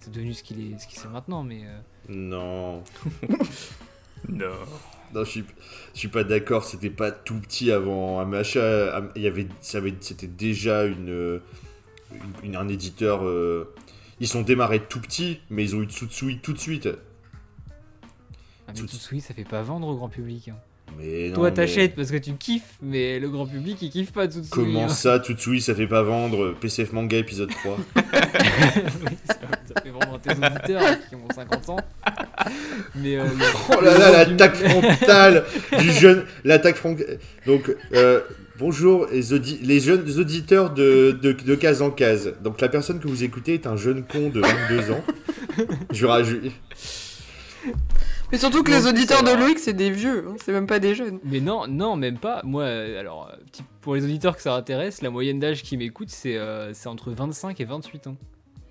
c'est devenu ce qu'il est ce qu'il c'est maintenant. Mais euh, Non. Non. Non, je suis, je suis pas d'accord. C'était pas tout petit avant Amacha. Il y avait, ça avait- c'était déjà une, une- un éditeur. euh, ils sont démarrés tout petits, mais ils ont eu Tsutsui tout de suite. Ah, mais Tout- Tsutsui, ça fait pas vendre au grand public. hein. Mais non, Toi, mais t'achètes parce que tu kiffes, mais le grand public, il kiffe pas Tsutsui. Comment hein. ça, Tsutsui, ça fait pas vendre? PCF Manga épisode 3 Oui, ça, fait à tes auditeurs hein, qui ont 50 ans. Mais euh, Oh là là, l'attaque frontale du jeune. L'attaque frontale. Donc, euh, bonjour les, audi- les jeunes auditeurs de, de, de case en case. Donc, la personne que vous écoutez est un jeune con de 22 ans. Je rajoute. Mais surtout que Non, les auditeurs de. Loïc, c'est des vieux, hein, c'est même pas des jeunes. Mais non, non, même pas. Moi, euh, alors, pour les auditeurs que ça intéresse, la moyenne d'âge qui m'écoute, c'est euh, c'est entre 25 et 28 ans,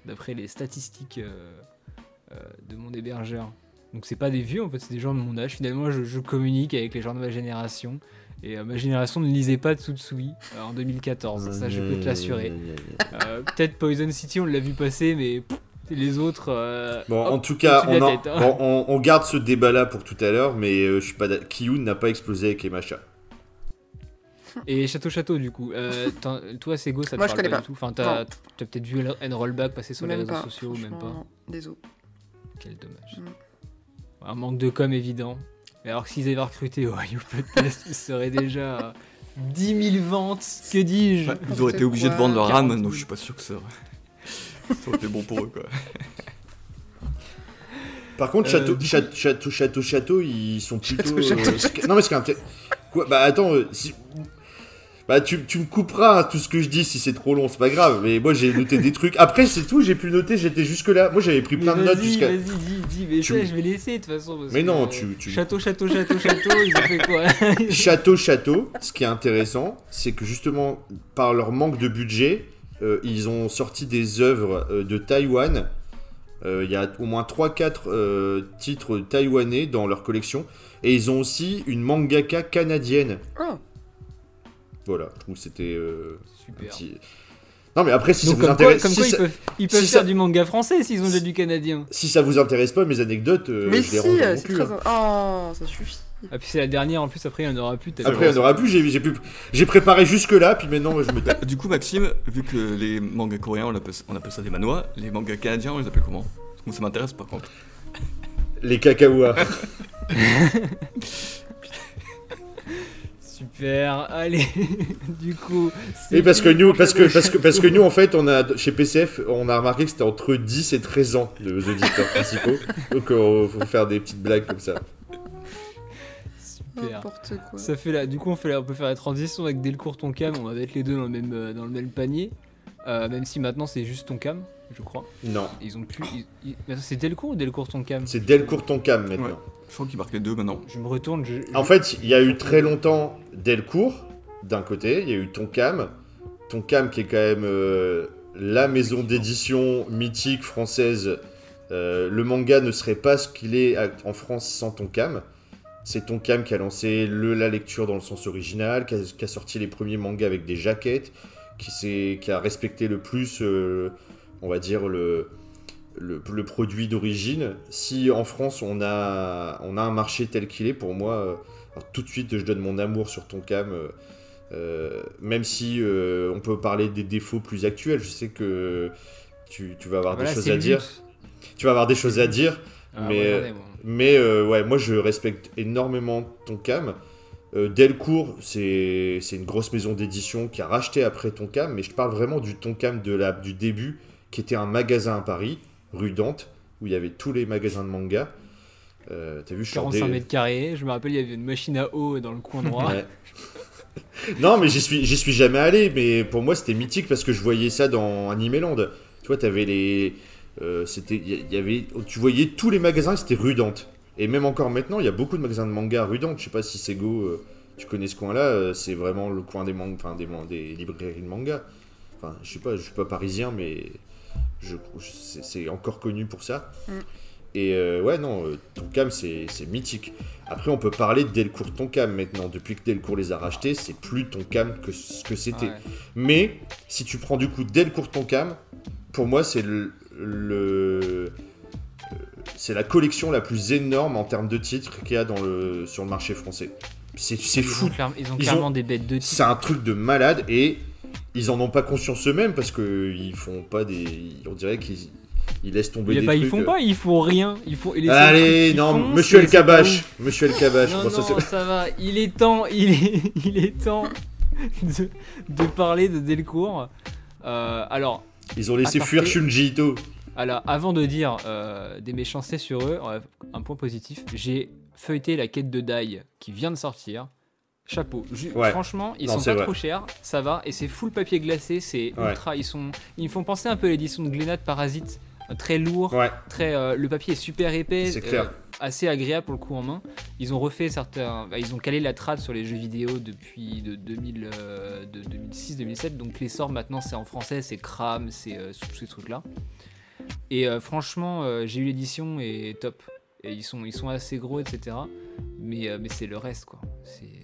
d'après les statistiques euh, euh, de mon hébergeur. Donc c'est pas des vieux, en fait, c'est des gens de mon âge. Finalement, je, je communique avec les gens de ma génération. Et euh, ma génération ne lisait pas Tsutsui euh, en 2014, ça je peux te l'assurer. Euh, Peut-être Poison City, on l'a vu passer, mais pff, les autres... Bon, hop, en tout cas, on, en- tête, hein. on- on garde ce débat-là pour tout à l'heure, mais je suis pas. Kiyun n'a pas explosé avec Emacha. Et Château Château, du coup. Euh, toi, Sego, ça te Moi, je parle connais pas, pas. du tout. Enfin, t'as peut-être vu un rollback passer sur les réseaux pas. sociaux, ou même pas. non, Désolé. Quel dommage. Mm. Un manque de com évident. Mais alors que s'ils avaient recruté au You Podcast, ils seraient déjà à 10 000 ventes. Que dis-je? Ouais, ils auraient été obligés de vendre leur 40 âme, 000. donc je suis pas sûr que ça aurait, ça aurait été bon pour eux quoi. Par contre, Euh, château, château, château, château, château, ils sont plutôt. Château, euh, Non, mais ce qui est Quoi Bah attends, euh, si. Bah tu, tu me couperas tout ce que je dis si c'est trop long, c'est pas grave. Mais moi j'ai noté des trucs. Après c'est tout, j'ai pu noter, j'étais jusque là. Moi j'avais pris plein de notes jusqu'à. vas-y, dis, dis, mais Tu- ça, je vais laisser de toute façon. parce Mais que, non, euh, tu- tu- Château, château, château, château, ils ont fait quoi Château, château. Ce qui est intéressant, c'est que justement par leur manque de budget, euh, ils ont sorti des œuvres euh, de Taïwan. Il y a au moins 3-4 euh, titres taïwanais dans leur collection. Et ils ont aussi une mangaka canadienne. Oh, Voilà, je trouve que c'était euh, un Super. petit... Non mais après si Donc, ça vous quoi, intéresse, comme si, quoi ils peuvent, ils peuvent si faire ça- du manga français s'ils ont déjà du canadien. si ça vous intéresse pas mes anecdotes, euh, mais je si, les rends dans euh, c'est très. hein. Oh, ça suffit. Ah, puis c'est la dernière en plus, après il n'y en aura plus. Après il vu. y en aura plus, j'ai pu- préparé jusque là, puis maintenant moi, je me tape. Du coup, Maxime, vu que les mangas coréens on appelle, on appelle ça des manois, les mangas canadiens on les appelle comment? Parce que moi ça m'intéresse par contre. Les cacahuas. Super, allez, du coup. c'est Et parce que nous, parce que, parce que, parce que nous, en fait, on a, chez PCF, on a remarqué que c'était entre 10 et 13 ans, de nos auditeurs principaux. Donc, il faut faire des petites blagues comme ça. Super. N'importe quoi. Ça fait la... Du coup, on, fait la- on peut faire la transition avec Delcourt Tonkam. On va mettre les deux dans le même, euh, dans le même panier. Euh, même si maintenant c'est juste Tonkam, je crois. Non, Ils ont plus. ils- ils- C'est Delcourt ou Delcourt Tonkam c'est Delcourt Tonkam maintenant. Ouais. Je crois qu'ils marquent les deux maintenant. Je me retourne. Je... En fait, il y a eu très longtemps Delcourt, d'un côté, il y a eu Tonkam. Tonkam qui est quand même euh, la maison d'édition mythique française. Euh, le manga ne serait pas ce qu'il est en France sans Tonkam. C'est Tonkam qui a lancé le, la lecture dans le sens original, qui a, qui a sorti les premiers mangas avec des jaquettes, qui a respecté le plus, euh, on va dire, le, le, le produit d'origine. Si en France on a, on a un marché tel qu'il est, pour moi, euh, alors, tout de suite je donne mon amour sur Tonkam. euh, euh, même si euh, on peut parler des défauts plus actuels, je sais que tu, tu vas avoir Voilà, des choses à dire. Tu vas avoir des choses à dire, Ah, mais, regardez, moi. mais euh, ouais, moi je respecte énormément Tonkam. Euh, Delcourt, c'est c'est une grosse maison d'édition qui a racheté après Tonkam, mais je parle vraiment du Tonkam de la, du début, qui était un magasin à Paris, rue Dante, où il y avait tous les magasins de manga. Euh, T'as vu, je 45 sortais- mètres carrés. Je me rappelle, il y avait une machine à eau dans le coin droit. Ouais. non, mais j'y suis, j'y suis jamais allé, mais pour moi c'était mythique parce que je voyais ça dans Animeland. Tu vois, t'avais les. euh, c'était, y- y avait, tu voyais tous les magasins, c'était rue Dante. Et même encore maintenant, il y a beaucoup de magasins de manga à rue Dante. Je sais pas si Sego, euh, tu connais ce coin-là, c'est vraiment le coin des, man- enfin, des, man- des librairies de manga. Enfin, je sais pas, je suis pas parisien, mais je, je- c'est, c'est encore connu pour ça. Mm. Et euh, ouais, non, euh, Tonkam, c'est, c'est mythique. Après, on peut parler de Delcourt Tonkam maintenant. Depuis que Delcourt les a rachetés, c'est plus Tonkam que ce que c'était. Ouais. Mais si tu prends du coup Delcourt Tonkam, pour moi, c'est le, le- c'est la collection la plus énorme en termes de titres qu'il y a dans le, sur le marché français. C'est c'est fou. ont, ils ont Ils clairement ont- des bêtes de C'est titre. un truc de malade et ils en ont pas conscience eux-mêmes parce que ils font pas des. On dirait qu'ils ils laissent tomber des trucs. ils font euh. pas, ils font rien. Ils font, Allez, non, font, monsieur El Kabash, monsieur El Kabash. Non, bon, ça, non, c'est- ça va. Il est temps, il est, il est temps de, de parler de Delcourt. Euh, alors, Ils ont laissé fuir Shunji Ito. alors, avant de dire euh, des méchancetés sur eux, un point positif, j'ai feuilleté la quête de Dai qui vient de sortir. Chapeau. Ouais. Franchement, ils Non, sont pas vrai. trop chers, ça va, et c'est full papier glacé, c'est Ouais. ultra. Ils sont, ils me font penser un peu à l'édition de Glénat de Parasite, très lourd, Ouais, très. euh, le papier est super épais, C'est clair. euh, assez agréable pour le coup en main. Ils ont refait certains, bah, ils ont calé la trad sur les jeux vidéo depuis de 2000, euh, de 2006-2007. Donc les sorts maintenant c'est en français, c'est Cram, c'est tous ces trucs là. Et franchement, j'ai eu l'édition et top. Et ils sont, ils sont assez gros, etc. Mais, mais c'est le reste quoi. C'est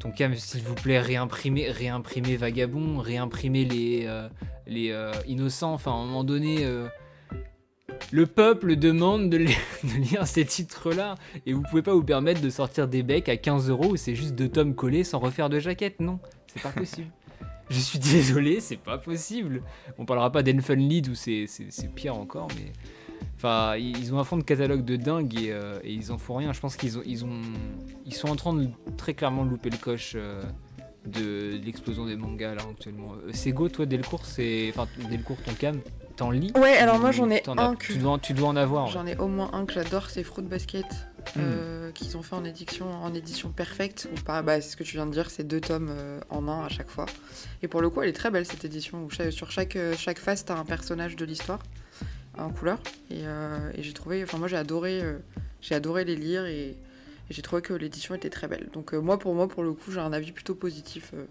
ton cam, s'il vous plaît, réimprimer, réimprimer Vagabond, réimprimer les, euh, les euh, innocents. Enfin, à un moment donné, euh, le peuple demande de, li- de lire ces titres-là. Et vous pouvez pas vous permettre de sortir des becs à 15 euros où c'est juste deux tomes collés sans refaire de jaquette. Non, c'est pas possible. Je suis désolé, c'est pas possible. On parlera pas d'Enfun Lead où c'est pire encore, mais. Enfin, ils ont un fond de catalogue de dingue et, euh, et ils en font rien. Je pense qu'ils ont, ils ont, ils sont en train de très clairement louper le coche euh, de, de l'explosion des mangas là actuellement. Euh, Sego, toi Delcourt, c'est, enfin Delcourt, ton cam, t'en lis? Ouais, alors moi j'en ai un que Tu dois, tu dois en avoir. j'en ai au moins un que j'adore, c'est Fruit Basket Hmm. euh, qu'ils ont fait en édition en édition perfecte. Ou pas, bah, c'est ce que tu viens de dire, c'est deux tomes en un à chaque fois. Et pour le coup, elle est très belle cette édition où sur chaque chaque face t'as un personnage de l'histoire en couleur. Et, euh, et j'ai trouvé, enfin moi j'ai adoré, euh, j'ai adoré les lire et, et j'ai trouvé que l'édition était très belle. Donc euh, moi pour moi pour le coup j'ai un avis plutôt positif euh,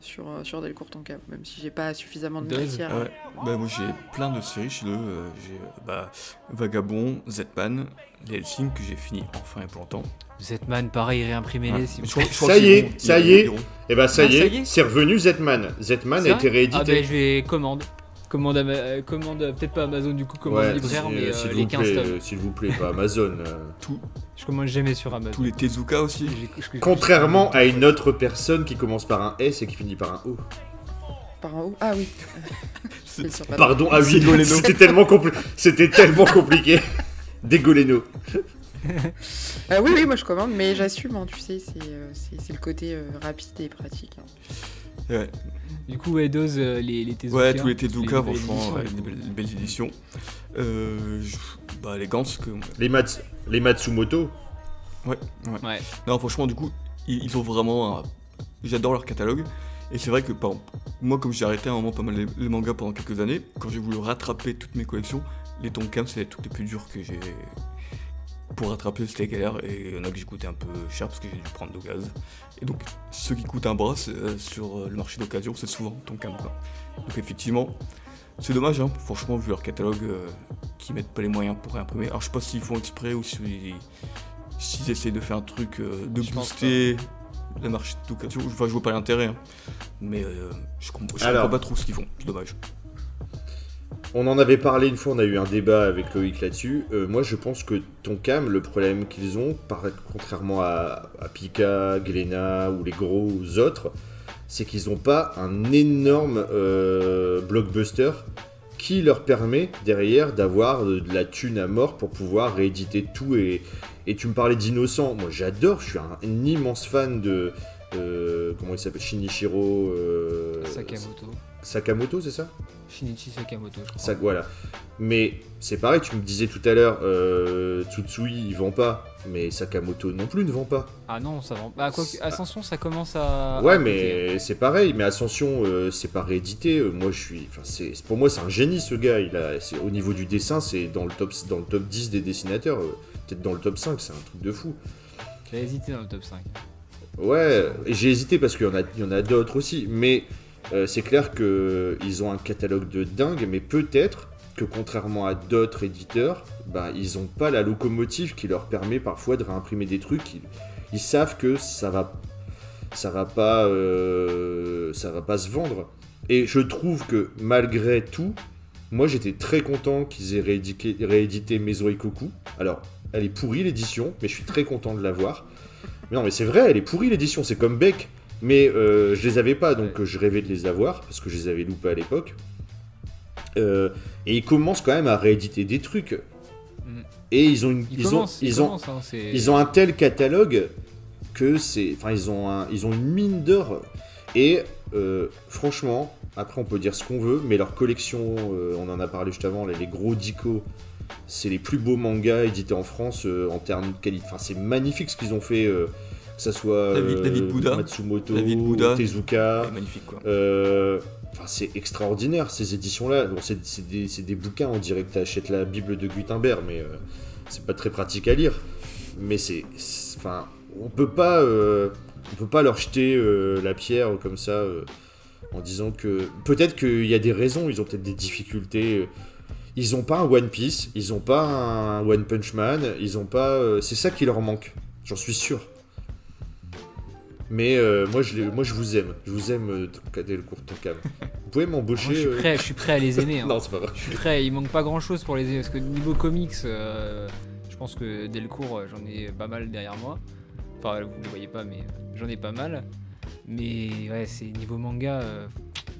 sur euh, sur Delcourt Tonkam, même si j'ai pas suffisamment de matière. Ouais, bah moi j'ai plein de séries chez eux. euh, j'ai bah, Vagabond, Z-Man, les Helsing que j'ai fini enfin et pour longtemps. Zetman, pareil, réimprimez-les. Ouais. si vous Ça y est, ça y est. Et bah ça Ah, y ça est, y est c'est revenu Zetman. Zetman C'est a été vrai? Ah réédité. ben je vais commande. Commande, Ama- euh, commande euh, peut-être pas Amazon du coup, commande Ouais, libraire, mais euh, s'il les vous 15 plaît, tomes. s'il vous plaît, pas Amazon. euh. Tous- Je commande jamais sur Amazon. tous les Tezuka aussi. J'ai- je- je- Contrairement à une autre personne qui commence par un S et qui finit par un O. Par en haut Ah oui. Pardon, ah oui, c'était tellement, compli- c'était tellement compliqué. Des Goleno. Euh, oui, oui, moi je commande, mais j'assume, hein, tu sais, c'est euh, le côté euh, rapide et pratique. hein. Ouais, Du coup, ouais, dose euh, les, les Tezuka. ouais, tous les Tezuka, franchement, ouais, des, belles, éditions. Euh, je- bah, les Gans, que. Les, Mats- les Matsumoto. Ouais, ouais. Ouais. Non, franchement, du coup, ils, ils ont vraiment. un- J'adore leur catalogue. Et c'est vrai que, par exemple, moi, comme j'ai arrêté à un moment pas mal les, les mangas pendant quelques années, quand j'ai voulu rattraper toutes mes collections, les Tonkam, c'est les trucs les plus durs que j'ai. Pour rattraper, c'était galère. Et il y en a que j'ai coûté un peu cher parce que j'ai dû prendre de gaz. Et donc, ceux qui coûtent un bras euh, sur euh, le marché d'occasion, c'est souvent Tonkam. Quoi. Donc, effectivement, c'est dommage, hein, franchement, vu leur catalogue, euh, qui mettent pas les moyens pour réimprimer. Alors, je sais pas s'ils font exprès ou si- s'ils essayent de faire un truc euh, de Je booster le marché d'occasion. Enfin, je vois pas l'intérêt. hein. Mais je, comprends, je comprends pas trop ce qu'ils font. C'est dommage. On en avait parlé une fois, on a eu un débat avec Loïc là-dessus. Euh, moi, je pense que Tonkam, le problème qu'ils ont, par- contrairement à, à Pika, Glénat ou les gros autres, c'est qu'ils n'ont pas un énorme euh, blockbuster qui leur permet derrière d'avoir de la thune à mort pour pouvoir rééditer tout. Et, et tu me parlais d'Innocent, moi j'adore, je suis un, un immense fan de. euh, comment il s'appelle Shinichiro euh, Sakamoto. Sakamoto, c'est ça? Shinichi Sakamoto, je crois. ça, voilà. Mais c'est pareil, tu me disais tout à l'heure, euh, Tsutsui, il vend pas, mais Sakamoto non plus ne vend pas. Ah non, ça va. Bah, quoi que- Ascension, ça commence à. ouais, à mais c'est pareil. Mais Ascension, euh, c'est pas réédité. Euh, moi, je suis, enfin, pour moi, c'est un génie ce gars. Il a, c'est- au niveau du dessin, c'est dans le top, dans le top 10 des dessinateurs. euh, Peut-être dans le top 5, c'est un truc de fou. J'ai hésité dans le top 5. Ouais, j'ai hésité parce qu'il y en a, il y en a d'autres aussi. Mais euh, c'est clair qu'ils ont un catalogue de dingue, mais peut-être que contrairement à d'autres éditeurs, bah, ils n'ont pas la locomotive qui leur permet parfois de réimprimer des trucs. Ils, savent que ça va, ça va pas, euh, ça va pas se vendre. Et je trouve que malgré tout, Moi, j'étais très content qu'ils aient réédité, réédité Mesoikoku. Alors, elle est pourrie l'édition, mais je suis très content de l'avoir. Mais non, mais c'est vrai, elle est pourrie l'édition, c'est comme Beck. Mais euh, je les avais pas, donc je rêvais de les avoir, parce que je les avais loupés à l'époque. Euh, et ils commencent quand même à rééditer des trucs. Mm. Et ils ont, une, Il ils ont, ils ont, hein, ils ont un tel catalogue que c'est. Enfin, ils ont, un- ils ont une mine d'or. Et euh, franchement, après, on peut dire ce qu'on veut, mais leur collection, euh, on en a parlé juste avant, les, les gros Dico, c'est les plus beaux mangas édités en France euh, en termes de qualité. Enfin, c'est magnifique ce qu'ils ont fait, que ça soit David- euh, David Bouddha. Matsumoto, David Bouddha. Tezuka. Magnifique quoi. Euh, Enfin, c'est extraordinaire ces éditions-là. Bon, c'est c'est des, c'est des bouquins, on dirait que tu achètes la Bible de Gutenberg, mais euh, c'est pas très pratique à lire. Mais c'est, c'est- enfin, on peut pas, euh, on peut pas leur jeter euh, la pierre comme ça en disant que peut-être qu'il y a des raisons, ils ont peut-être des difficultés. Ils ont pas un One Piece, ils ont pas un One Punch Man, ils ont pas. c'est ça qui leur manque, j'en suis sûr. Mais euh, moi, je les- moi, je vous aime. Je vous aime, Cadet le court cam. Vous pouvez m'embaucher je suis euh, prêt, je suis prêt à les aimer. hein. Non, c'est pas vrai. Je suis prêt, il manque pas grand chose pour les aimer parce que niveau comics, euh, je pense que Delcourt, euh, j'en ai pas mal derrière moi. Enfin, vous ne voyez pas, mais j'en ai pas mal. Mais ouais, c'est niveau manga,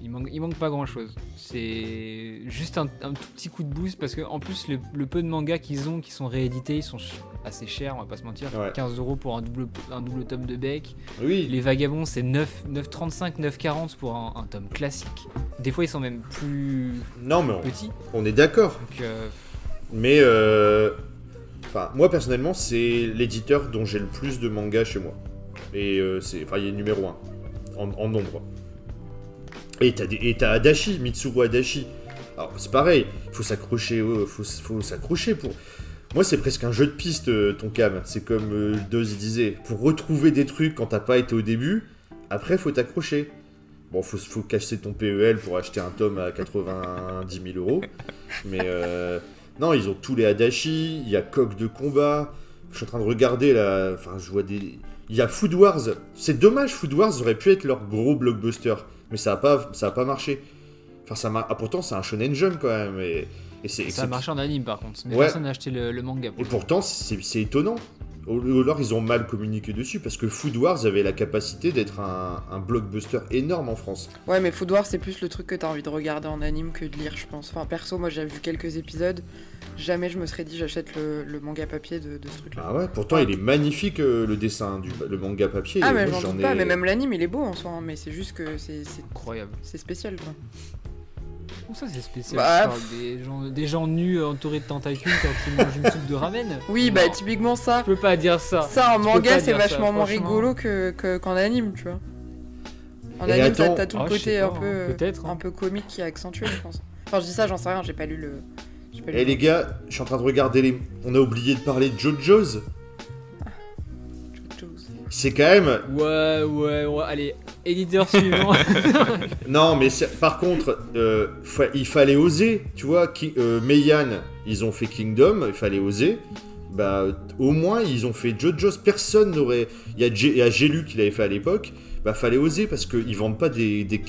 il, manque, il manque pas grand chose. C'est juste un, un tout petit coup de boost parce que en plus, le, le peu de mangas qu'ils ont, qui sont réédités, ils sont assez chers, on va pas se mentir. Ouais. 15 euros pour un double, un double tome de Beck. Oui, Les Vagabonds, c'est 9, 9,35, 9,40 pour un, un tome classique. Des fois, ils sont même plus non, mais petits. on, on est d'accord. Euh, Mais, euh, enfin, moi personnellement, c'est l'éditeur dont j'ai le plus de mangas chez moi. Et euh, c'est, enfin, il est numéro 1 en, en nombre. Et t'as, Adachi, Mitsuru Adachi. Alors c'est pareil, il faut s'accrocher, euh, faut, s'accrocher pour. Moi, c'est presque un jeu de piste, euh, ton cam. C'est comme euh, Doz disait, pour retrouver des trucs quand t'as pas été au début, après, faut t'accrocher. Bon, faut, faut casser ton PEL pour acheter un tome à 90 000 euros. Mais euh, non, ils ont tous les Adachi, il y a Coq de combat. Je suis en train de regarder là, enfin, je vois des. Il y a Food Wars. C'est dommage, Food Wars aurait pu être leur gros blockbuster. Mais ça a pas, ça a pas marché. Enfin, ça. Ah, pourtant, c'est un shonen jump quand même. Et, et c'est Ça a marché en anime par contre, mais Ouais. personne n'a acheté le, le manga. pour Et pourtant, c'est étonnant. Ou alors, ils ont mal communiqué dessus parce que Food Wars avait la capacité d'être un, un blockbuster énorme en France. Ouais, mais Food Wars, c'est plus le truc que t'as envie de regarder en anime que de lire, je pense. Enfin, perso, moi, j'ai vu quelques épisodes. Jamais je me serais dit, j'achète le, le manga papier de, de ce truc-là. Ah ouais, pourtant, il est magnifique euh, le dessin, du, le manga papier. Ah, mais j'en doute ai- pas, mais même l'anime, il est beau en soi. hein, mais c'est juste que c'est c'est- Incroyable. c'est spécial, quoi. Comment ça c'est spécial Bah, tu parles des, gens, des gens nus entourés de tentacules quand ils mangent une soupe de ramen? Oui, Non, bah, typiquement ça. Je peux pas dire ça. Ça, en manga, c'est vachement moins rigolo que que- qu'en anime, tu vois. En Et anime, t'as attends- t'as tout Ah, le je côté un peu, hein, hein. un peu comique qui est accentué, je pense. Enfin, je dis ça, j'en sais rien, j'ai pas lu le. j'ai pas lu Eh le- les gars, je suis en train de regarder les. On a oublié de parler de JoJo's. C'est quand même. Ouais, ouais, ouais. Allez, éditeur suivant. Non, mais par contre, euh, fa- il fallait oser. Tu vois, Ki- euh, Meian, ils ont fait Kingdom, il fallait oser. Bah, au moins, ils ont fait JoJo's. Personne n'aurait. Il y a, a J'ai lu qui l'avait fait à l'époque. Bah, fallait oser parce qu'ils vendent pas des, des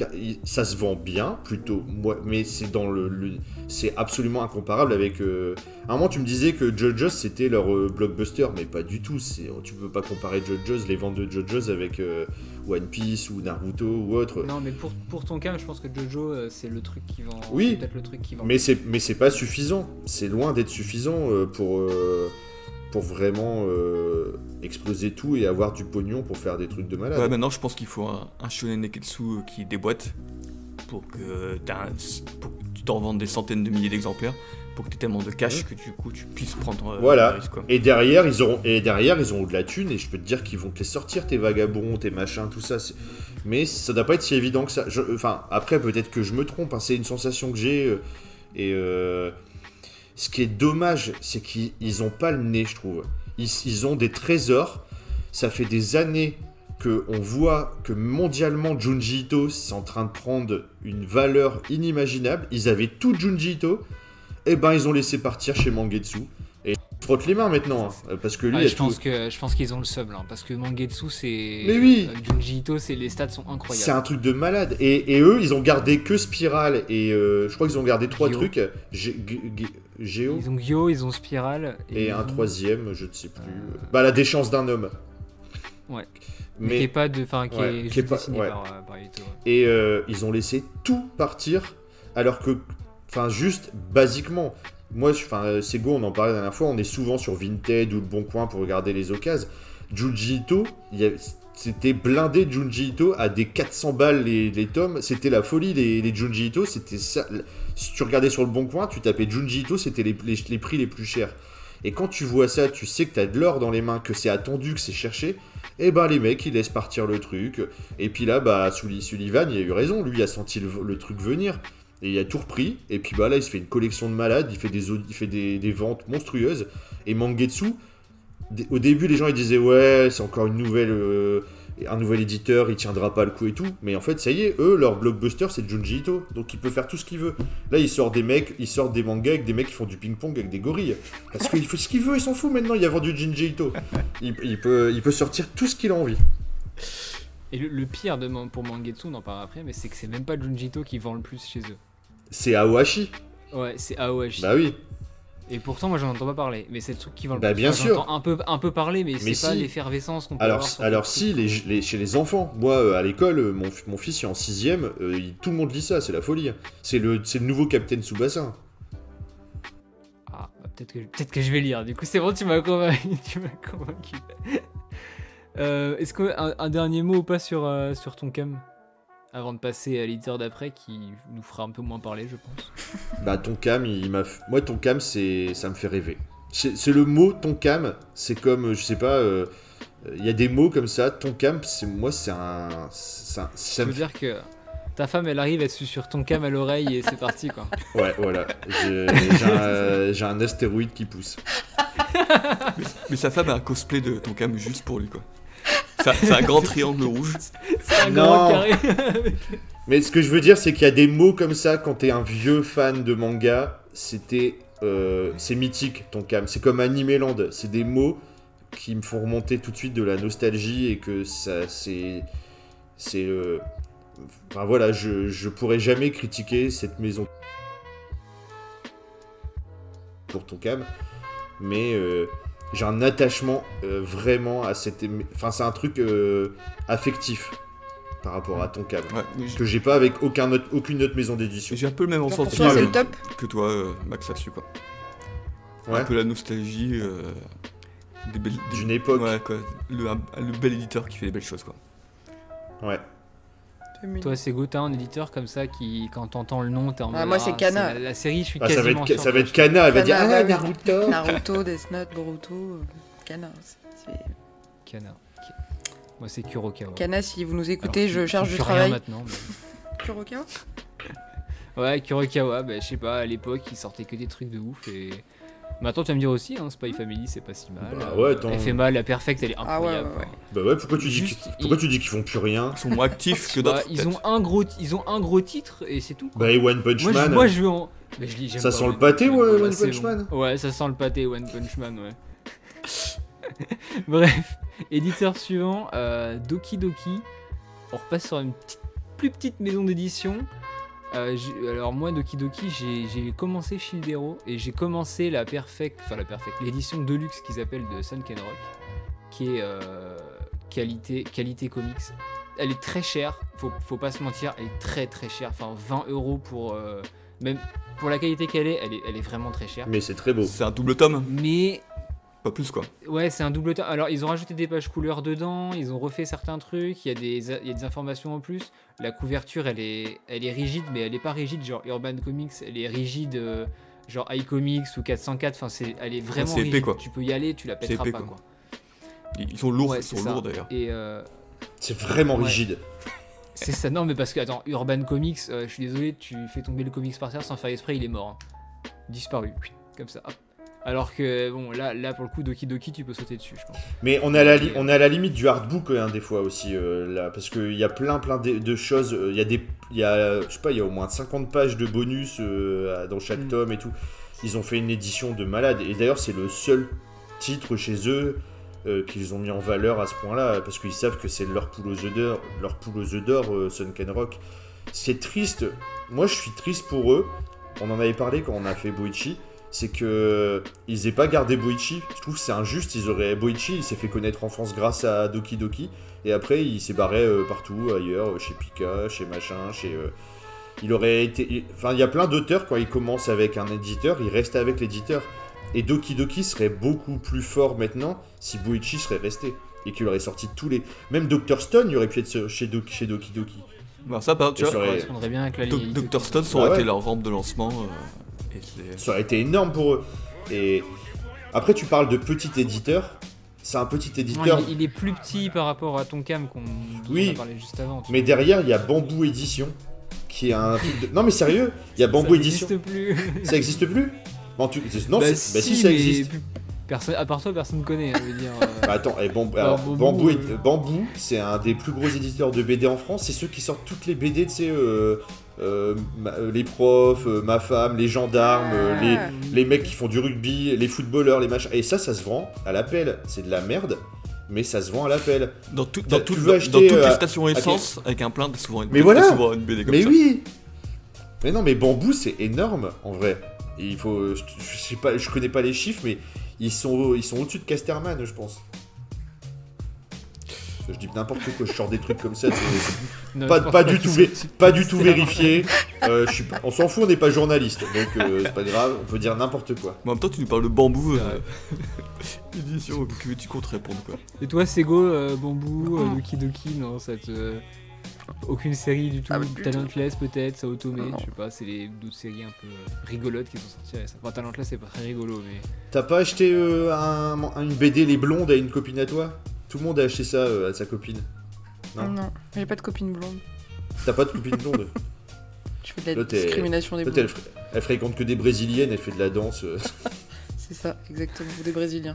Ça se vend bien, plutôt. Moi, mais c'est dans le. le- c'est absolument incomparable avec. euh, À un moment, tu me disais que JoJo's c'était leur euh, blockbuster, mais pas du tout. C'est, tu peux pas comparer JoJo's, les ventes de JoJo's avec euh, One Piece ou Naruto ou autre. non, mais pour, pour ton cas, je pense que Jojo, euh, c'est le truc qui vend. Oui. Peut-être le truc qui vend. Mais c'est mais c'est pas suffisant. C'est loin d'être suffisant pour pour vraiment euh, exploser tout et avoir du pognon pour faire des trucs de malade. Ouais, maintenant je pense qu'il faut un, un shonen neketsu qui déboîte pour que, pour tu t'en vendes des centaines de milliers d'exemplaires, pour que tu aies tellement de cash que du coup tu puisses prendre euh, Voilà. risque. Quoi. Et derrière ils auront et derrière ils auront de la thune et je peux te dire qu'ils vont te les sortir tes vagabonds, tes machins, tout ça. Mais ça doit pas être si évident que ça. Je- Enfin après peut-être que je me trompe. hein, c'est une sensation que j'ai euh, et euh, ce qui est dommage c'est qu'ils ils ont pas le nez je trouve. Ils, ils ont des trésors. Ça fait des années que on voit que mondialement Junji Ito c'est en train de prendre une valeur inimaginable. Ils avaient tout Junji Ito, et ben ils ont laissé partir chez Mangetsu. Et frotte les mains maintenant. hein, parce que lui, Ouais, il a je, tout- pense que, je pense qu'ils ont le sub là, parce que Mangetsu c'est. Mais oui. euh, Junji Ito, c'est les stats sont C'est incroyables. un truc de malade. Et, et eux, ils ont gardé que Spiral. Et euh, je crois qu'ils ont gardé trois Gyo. trucs. Géo. Ils ont Gyo, ils ont Spiral. Et un ont- troisième, je ne sais plus. Euh. Bah, la déchance d'un homme. Ouais. Mais, qui est pas de. Enfin, qui Ouais, est qui est pas- ouais. par, euh, par Ito. ouais. et euh, ils ont laissé tout partir. Alors que, enfin, juste basiquement. Moi, enfin, Sego, on en parlait la dernière fois. On est souvent sur Vinted ou Le Bon Coin pour regarder les occasions. Junji Ito, c'était blindé Junji Ito à des 400 balles les, les tomes. C'était la folie, les, les Junji Ito. C'était ça. Si tu regardais sur Le Bon Coin, tu tapais Junji Ito, c'était les, prix les plus chers. Et quand tu vois ça, tu sais que tu as de l'or dans les mains, que c'est attendu, que c'est cherché. Et ben les mecs, ils laissent partir le truc. Et puis là, bah, Sullivan, il a eu raison. Lui, il a senti le, truc venir. Et il a tout repris. Et puis bah là, il se fait une collection de malades. Il fait des, il fait des, ventes monstrueuses. Et Mangetsu, au début, les gens ils disaient ouais, c'est encore une nouvelle, euh, un nouvel éditeur, il tiendra pas le coup et tout. Mais en fait, ça y est, eux, leur blockbuster, c'est Junji Ito. Donc il peut faire tout ce qu'il veut. Là, il sort des mecs, il sort des mangas avec des mecs qui font du ping-pong avec des gorilles. Parce qu'il fait ce qu'il veut, il s'en fout maintenant. Il a vendu Junji Ito. Il, il peut, il peut sortir tout ce qu'il a envie. Et le, le pire de, pour Mangetsu, on en parlera après, mais c'est que c'est même pas Junji Ito qui vend le plus chez eux. C'est Awashi. Ouais, c'est Aohashi. Bah oui. Et pourtant, moi, j'en entends pas parler. Mais c'est le truc qui vend le Bah, plus. bien Enfin, sûr. Un peu, un peu parler, mais, Mais c'est pas l'effervescence qu'on peut Alors, avoir. sur alors si, les, les- chez les enfants, moi euh, à l'école, euh, mon, mon fils il est en sixième, euh, il- tout le monde lit ça, c'est la folie. C'est le, le nouveau Captain Tsubasa. Ah, bah, peut-être que, peut que je vais lire. Du coup, c'est bon, tu m'as convaincu. tu m'as convaincu. Est-ce qu'un un dernier mot ou pas sur, sur ton cam? Avant de passer à l'éditeur d'après qui nous fera un peu moins parler, je pense. Bah ton cam, il m'a, moi ton cam, c'est, ça me fait rêver. C'est c'est le mot ton cam, c'est comme, euh, je sais pas, euh, il y a des mots comme ça. Ton cam, c'est moi, c'est un, ça veut dire que ta femme, elle arrive, elle se sur ton cam à l'oreille et c'est parti, quoi. Ouais, voilà. J'ai j'ai un, j'ai un astéroïde qui pousse. Mais sa femme a un cosplay de ton cam juste pour lui, quoi. C'est un- grand triangle rouge. C'est un Non. grand carré. Mais ce que je veux dire, c'est qu'il y a des mots comme ça quand t'es un vieux fan de manga. C'était, euh, c'est mythique ton cam. C'est comme Animeland. C'est des mots qui me font remonter tout de suite de la nostalgie et que ça, c'est, c'est, euh, enfin voilà, je, je pourrais jamais critiquer cette maison pour ton cam, mais euh, j'ai un attachement euh, vraiment à cette, enfin c'est un truc euh, affectif par rapport à ton Ouais, j'ai- que j'ai pas avec aucun autre- aucune autre maison d'édition. j'ai un peu le même ressenti que, le top que toi, euh, Max, là-dessus, quoi. Ouais. Un peu la nostalgie euh, des belles... D'une époque. Ouais, quoi. Le, un- le bel éditeur qui fait des belles choses, quoi. Ouais. Toi, c'est Gotha, un éditeur comme ça qui, quand t'entends le nom, t'es en Ah, mode, moi, c'est Kana. La, la série, je suis Ah, ça va quasiment être, sûr ça va être Kana, elle va dire ah. Naruto. Naruto, Death Note, Boruto, euh, Kana. Kana. Moi, c'est Kurokawa. Kana, si vous nous écoutez, Alors, je qui du travail. maintenant. mais- Kurokawa? Ouais, Kurokawa, bah, je sais pas, à l'époque, il sortait que des trucs de ouf et. Maintenant, tu vas me dire aussi, hein, Spy Family, c'est pas si mal. Bah ouais, attends. Elle fait mal, la perfecte, elle est Ah ouais, incroyable. ouais, ouais. Bah ouais, pourquoi tu dis, Juste, pourquoi il- tu dis qu'ils font plus rien Ils sont moins actifs que Bah, d'autres. ils, ont un gros, ils ont un gros titre et c'est tout. Bah et One Punch moi, je, Man. moi, je veux en. Mais je Ça pas sent le pâté, Man, ouais, One Punch Man Ouais, ça sent le pâté, One Punch Man, ouais. Bref, éditeur suivant, euh, Doki Doki. On repasse sur une petite- plus petite maison d'édition. Euh, alors moi, Doki Doki, j'ai j'ai commencé Shildero et j'ai commencé la perfect, enfin la perfect, l'édition deluxe qu'ils appellent de Sunken Rock, qui est euh, qualité, qualité comics. Elle est très chère, faut, faut pas se mentir, elle est très très chère. Enfin 20 euros pour euh, même pour la qualité qu'elle est, elle est, elle est vraiment très chère. Mais c'est très beau. C'est un double tome, Mais pas plus, quoi. Ouais, c'est un double tome. Alors, ils ont rajouté des pages couleurs dedans, ils ont refait certains trucs, il y, a des, il y a des informations en plus. La couverture, elle est, elle est rigide, mais elle est pas rigide, genre Urban Comics, elle est rigide, euh, genre iComics ou 404, enfin, c'est, elle est vraiment c'est épais, rigide. quoi. Tu peux y aller, tu la pèteras épais, pas, quoi. quoi. Ils sont lourds, Ouais, ils c'est sont ça. lourds d'ailleurs. Et euh, C'est vraiment Ouais. rigide. c'est ça, non, mais parce que, attends, Urban Comics, euh, je suis désolé, tu fais tomber le comics par terre sans faire exprès, il est mort. hein. Disparu, comme ça. hop. Alors que, bon, là, là pour le coup, Doki Doki, tu peux sauter dessus, je pense. Mais on est à la, li- on est à la limite du hardbook hein, des fois aussi euh, là parce qu'il y a plein plein de, de choses. euh, Il y a des, y a, je sais pas, il y a au moins 50 pages de bonus euh, dans chaque Mm. tome et tout. Ils ont fait une édition de malade et d'ailleurs c'est le seul titre chez eux euh, qu'ils ont mis en valeur à ce point-là parce qu'ils savent que c'est leur poule aux œufs d'or, leur poule aux œufs d'or, Sunken Rock. C'est triste. Moi je suis triste pour eux. On en avait parlé quand on a fait Boichi c'est que ils aient pas gardé Boichi. Je trouve que c'est injuste. Ils auraient Boichi, il s'est fait connaître en France grâce à Doki Doki, et après il s'est barré euh, partout ailleurs, chez Pika, chez machin, chez. euh, Il aurait été. il- Enfin, il y a plein d'auteurs quand ils commencent avec un éditeur, ils restent avec l'éditeur. Et Doki Doki serait beaucoup plus fort maintenant si Boichi serait resté et qu'il aurait sorti tous les. Même Dr Stone, il aurait pu être chez Doki, chez Doki Doki. Bah, ça, par, tu Et vois, ça aurait- correspondrait bien avec la Doc- ligne. Dr. Stone, ça aurait ouais. été leur rampe de lancement. euh, et Ça aurait été énorme pour eux. Et après, tu parles de petit éditeur. C'est un petit Non, éditeur. il, il est plus petit par rapport à ton cam qu'on Oui. parlé juste avant. tu Mais derrière, il y a Bamboo Édition, qui est un truc de... Non mais sérieux, il y a vois. Bamboo Ça Édition. n'existe plus. Ça existe plus Bon, tu- Non, Bah c'est- bah si, ça existe. plus- Personne, à part toi, personne connaît. hein, je veux dire. euh. Bah attends, eh, Bam- Bah, alors, Bamboo, Bamboo, euh. c'est un des plus gros éditeurs de BD en France. C'est ceux qui sortent toutes les BD, tu sais, euh, euh, ma- euh, les profs, euh, ma femme, les gendarmes, euh, les, Ah. les mecs qui font du rugby, les footballeurs, les machins. Et ça, ça se vend à l'appel. C'est de la merde, mais ça se vend à l'appel. Dans, tout- Tu dans, veux tout- dans- acheter, dans toutes euh, les stations essence, avec un plein, t'as souvent une, Mais voilà. souvent une BD comme Mais ça. oui Mais non, mais Bamboo, c'est énorme, en vrai. Et il faut... Je, je sais pas, je connais pas les chiffres, mais ils sont, ils sont au-dessus de Casterman, je pense. Je dis n'importe quoi, je sors des trucs comme ça. c'est- Non, Pas, pas, du tout, pas du vérifié. Euh, je suis pas- on s'en fout, on n'est pas journaliste. Donc euh, c'est pas grave, on peut dire n'importe quoi. Mais en même temps, tu nous parles de bambou. Euh, édition, donc euh, tu comptes répondre quoi. Et toi, Sego, euh, Bambou, euh, Mm. Doki Doki, non, ça te. Aucune série du tout. Ah, Talentless peut-être, ça Otome, Non. je sais pas, c'est les d'autres séries un peu rigolotes qui sont sorties récemment. Enfin, Talentless c'est pas très rigolo, mais. T'as pas acheté euh, un, une BD Les Blondes à une copine à toi? Tout le monde a acheté ça euh, à sa copine. Non. Non, j'ai pas de copine blonde. T'as pas de copine blonde? Je fais de la Là, discrimination des Peut-être elle, blondes. fr- elle fréquente que des brésiliennes, elle fait de la danse. euh. C'est ça, exactement. Des brésiliens.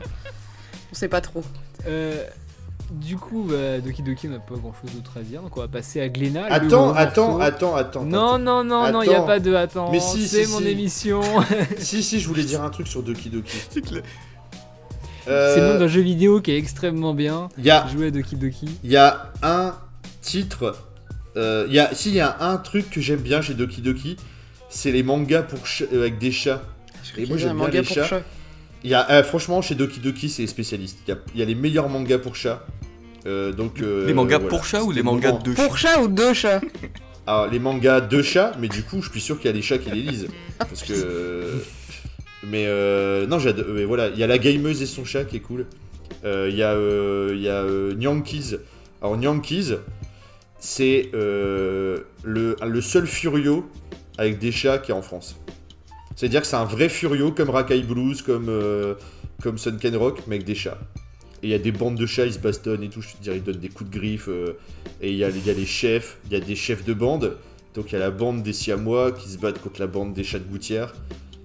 On sait pas trop. Euh, du coup, bah, Doki Doki, on n'a pas grand chose d'autre à dire, donc on va passer à Glénat. Attends, attends, attends, attends. Non, non, non, non, il n'y a pas de attends. Mais si, c'est si, mon si. émission. Si, si, je voulais dire un truc sur Doki Doki. Euh, C'est le nom d'un jeu vidéo qui est extrêmement bien. Il y a, Jouer à Doki Doki. il y a un titre. euh, il y a, si, il y a un truc que j'aime bien chez Doki Doki, c'est les mangas pour ch- euh, avec des chats. Et moi, J'ai j'aime bien les pour chats. chat. Il y a, euh, franchement, chez Doki Doki, c'est spécialiste. Il y a, il y a les meilleurs mangas pour chats. Euh, donc, euh, les mangas voilà. pour chat ou les le mangas de chat Pour chat ou deux chats Alors, les mangas de chats, mais du coup, je suis sûr qu'il y a des chats qui les lisent. Parce que. Mais euh, non, j'adore. Voilà, il y a la gameuse et son chat qui est cool. Euh, Il y a, euh, y a euh, Nyankees. Alors, Nyankees, c'est euh, le, le seul Furio avec des chats qui est en France. C'est-à-dire que c'est un vrai Furio comme Rakai Blues, comme, comme Sunken Rock, mais avec des chats. Et il y a des bandes de chats, ils se bastonnent et tout, je te dirais, ils donnent des coups de griffe. et il y a, y a les chefs, il y a des chefs de bande. Donc il y a la bande des Siamois qui se battent contre la bande des chats de gouttière.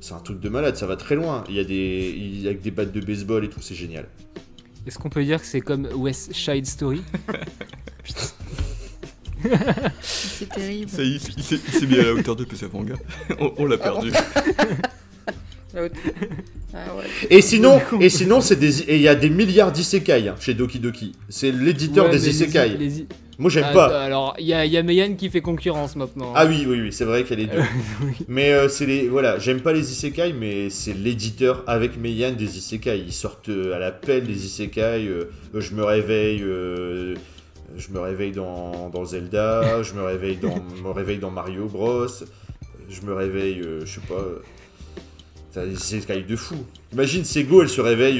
C'est un truc de malade, ça va très loin. Il y a des, il y a des battes de baseball et tout, c'est génial. Est-ce qu'on peut dire que c'est comme West Side Story C'est terrible. Ça y est, il s'est il s'est mis à la hauteur de PCF Manga. on on l'a perdu. Ah ouais. Et sinon, et sinon c'est des, et il y a des milliards d'isekai hein, chez Doki Doki. C'est l'éditeur Ouais, des les- isekai. les- Moi j'aime Ah, pas. Alors, il y a, y a Meian qui fait concurrence maintenant. Ah oui, oui, oui, c'est vrai qu'elle est oui. Mais euh, c'est les voilà, j'aime pas les isekai, mais c'est l'éditeur avec Meian des isekai. Ils sortent euh, à la pelle des isekai. euh, je me réveille, je me réveille dans, dans Zelda, je me réveille dans, me réveille dans Mario Bros. Je me réveille, je sais pas. T'as des isekai de fou. Imagine Sego, elle se réveille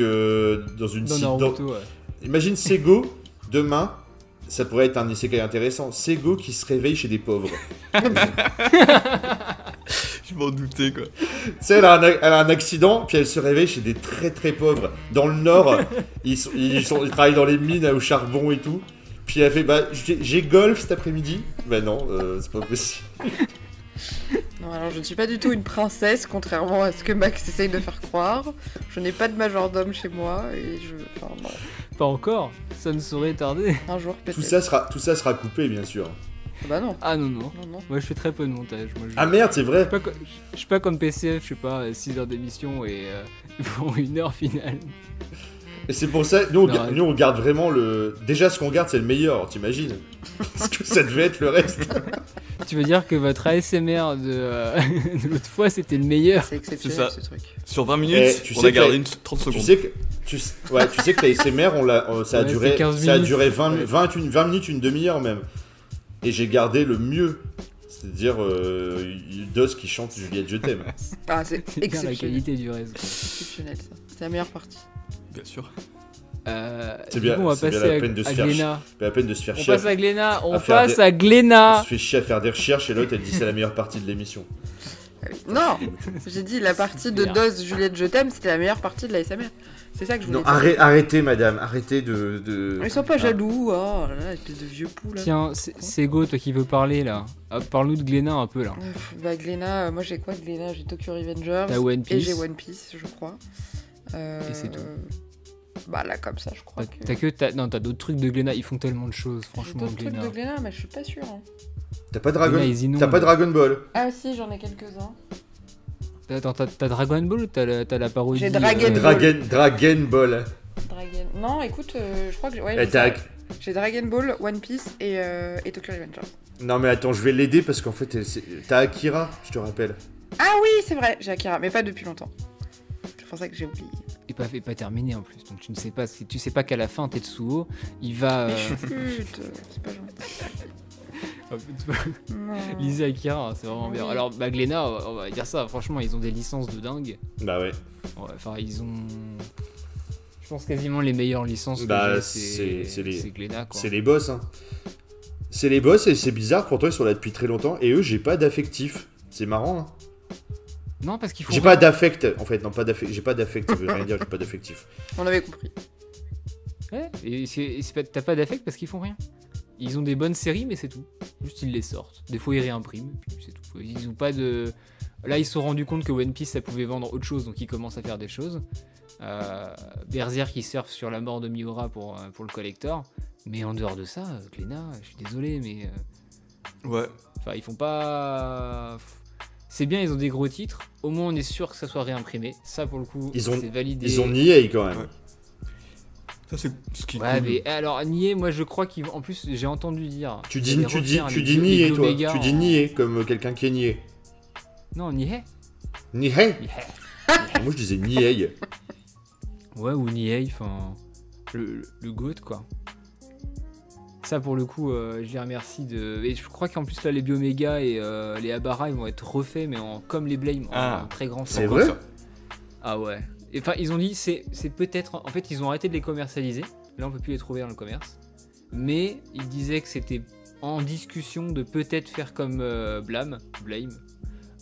dans une Dans dans- Naruto, ouais. Imagine Sego demain. Ça pourrait être un isekai intéressant. Sego qui se réveille chez des pauvres. Je m'en doutais quoi. Tu sais, elle, a un a- elle a un accident, puis elle se réveille chez des très très pauvres. Dans le nord, ils, sont, ils, sont- ils travaillent dans les mines au charbon et tout. Puis elle fait Bah, j'ai golf cet après-midi. Bah non, euh, c'est pas possible. Non, Non, alors je ne suis pas du tout une princesse, contrairement à ce que Max essaye de faire croire. Je n'ai pas de majordome chez moi et je. Enfin, non. Pas encore, ça ne saurait tarder. Un jour peut-être. Tout ça sera, tout ça sera coupé, bien sûr. Bah non. Ah non, non. Non, non. Moi je fais très peu de montage. Moi, je... Ah merde, c'est je, vrai. suis pas je suis pas comme PCF, je sais pas, 6 heures d'émission et euh, pour une heure finale. Et c'est pour ça, nous on, Non, ga- ouais. nous on garde vraiment le. Déjà, ce qu'on garde, c'est le meilleur, t'imagines Parce que ça devait être le reste. Tu veux dire que votre ASMR de, euh, de l'autre fois c'était le meilleur C'est exceptionnel ça. ce truc. Sur 20 minutes, Eh, tu on sais a que gardé la- une 30 Tu secondes. sais que. Tu, sais- ouais, tu sais que la SMR, on l'a, euh, ça a Ouais, duré, c'est 15 ça a minutes. duré 20, Ouais. 20, une- 20 minutes, une demi-heure même. Et j'ai gardé le mieux. C'est-à-dire euh, Dos qui chante Juliette, je t'aime. Ah, c'est bien la exceptionnel. qualité du reste. exceptionnel ça. C'est la meilleure partie. Bien sûr. Euh, C'est bien- on va bien passer à, de se à faire Glénat. Pas la peine de se faire On passe à Glénat, on passe des- à On Glénat se fait chier à faire des recherches et l'autre elle dit c'est la meilleure partie de l'émission. Non J'ai dit la partie de Super. Dos Juliette Je t'aime, c'était la meilleure partie de la SMR. C'est ça que je voulais Non, dire. arrête- arrêtez madame, arrêtez de. de... Ils sont pas Ah. jaloux, oh là là, espèce de vieux pou là. Tiens, c'est Go, toi qui veux parler là. Ah, Parle-nous de Glénat un peu là. Bah Glénat, euh, moi j'ai quoi Glénat? J'ai Tokyo Revengers et j'ai. One Piece, je crois. Euh, Et c'est tout. Bah là comme ça, je crois T'as que. t'as que t'as- non, t'as d'autres trucs de Glénat, ils font tellement de choses, franchement d'autres trucs de Glénat, mais je suis pas sûre. hein. T'as pas Dragon, Glénat, ils inondent. t'as pas Dragon Ball. Ah si, j'en ai quelques-uns. Attends, t'as t'as Dragon Ball ou t'as la, t'as la parodie J'ai Dragon euh, Ball. Dragon, Dragon Ball. Dragon. Non, écoute, euh, je crois que j'ai. Ouais, j'ai Dragon Ball, One Piece et, euh, et Tokyo Revengers. Non mais attends, je vais l'aider parce qu'en fait, t'as Akira, je te rappelle. Ah oui, c'est vrai, j'ai Akira, mais pas depuis longtemps. C'est pour ça que j'ai oublié. Et pas, et pas terminé en plus, donc tu ne sais pas, si- tu sais pas qu'à la fin Tetsuo, il va... Mais Euh... chut, c'est pas gentil. Lisez Akira, c'est vraiment bien. Alors, bah Glénat, on va- dire ça, franchement, ils ont des licences de dingue. Bah ouais. Ouais, Enfin, ils ont... Je pense quasiment les meilleures licences que Bah, c'est- les- c'est Glénat, quoi. C'est les boss, hein. C'est les boss et c'est bizarre, pourtant ils sont là depuis très longtemps et eux, j'ai pas d'affectif. C'est marrant, hein. Non, parce qu'il faut... J'ai pas d'affect, en fait, non, pas d'affect. J'ai pas d'affect, ça veut rien dire, j'ai pas d'affectif. On avait compris. Ouais, et t'as pas d'affect parce qu'ils font rien. Ils ont des bonnes séries, mais c'est tout. Juste ils les sortent. Des fois ils réimpriment, puis c'est tout. Ils ont pas de. Là ils se sont rendus compte que One Piece ça pouvait vendre autre chose, donc ils commencent à faire des choses. Euh, Berserk qui surfe sur la mort de Miura pour, euh, pour le collector. Mais en dehors de ça, euh, Glénat, je suis désolé, mais. euh, Ouais. Enfin, ils font pas. C'est bien, ils ont des gros titres. Au moins, on est sûr que ça soit réimprimé. Ça, pour le coup, Ils ont- c'est validé. Ils ont nié quand même. Ouais. Ça, c'est ce qui Ouais, cool. mais alors nier, moi je crois qu'ils vont. En plus, j'ai entendu dire. Tu dis, tu dis, tu les dis nier, toi. Tu dis nier, comme quelqu'un qui est nié. Non, nier. Nié Nier. Moi je disais nié. Ouais, ou nier, enfin. Le, le, le GOAT, quoi. Ça, pour le coup, euh, je les remercie de. Et je crois qu'en plus, là, les Bioméga et euh, les Abara, ils vont être refaits, mais en, comme les Blame, en, Ah. en très grand C'est format. vrai? Ah ouais. Et, Enfin, ils ont dit, c'est c'est peut-être. En fait, ils ont arrêté de les commercialiser. Là, on peut plus les trouver dans le commerce. Mais ils disaient que c'était en discussion de peut-être faire comme euh, Blame. Blame.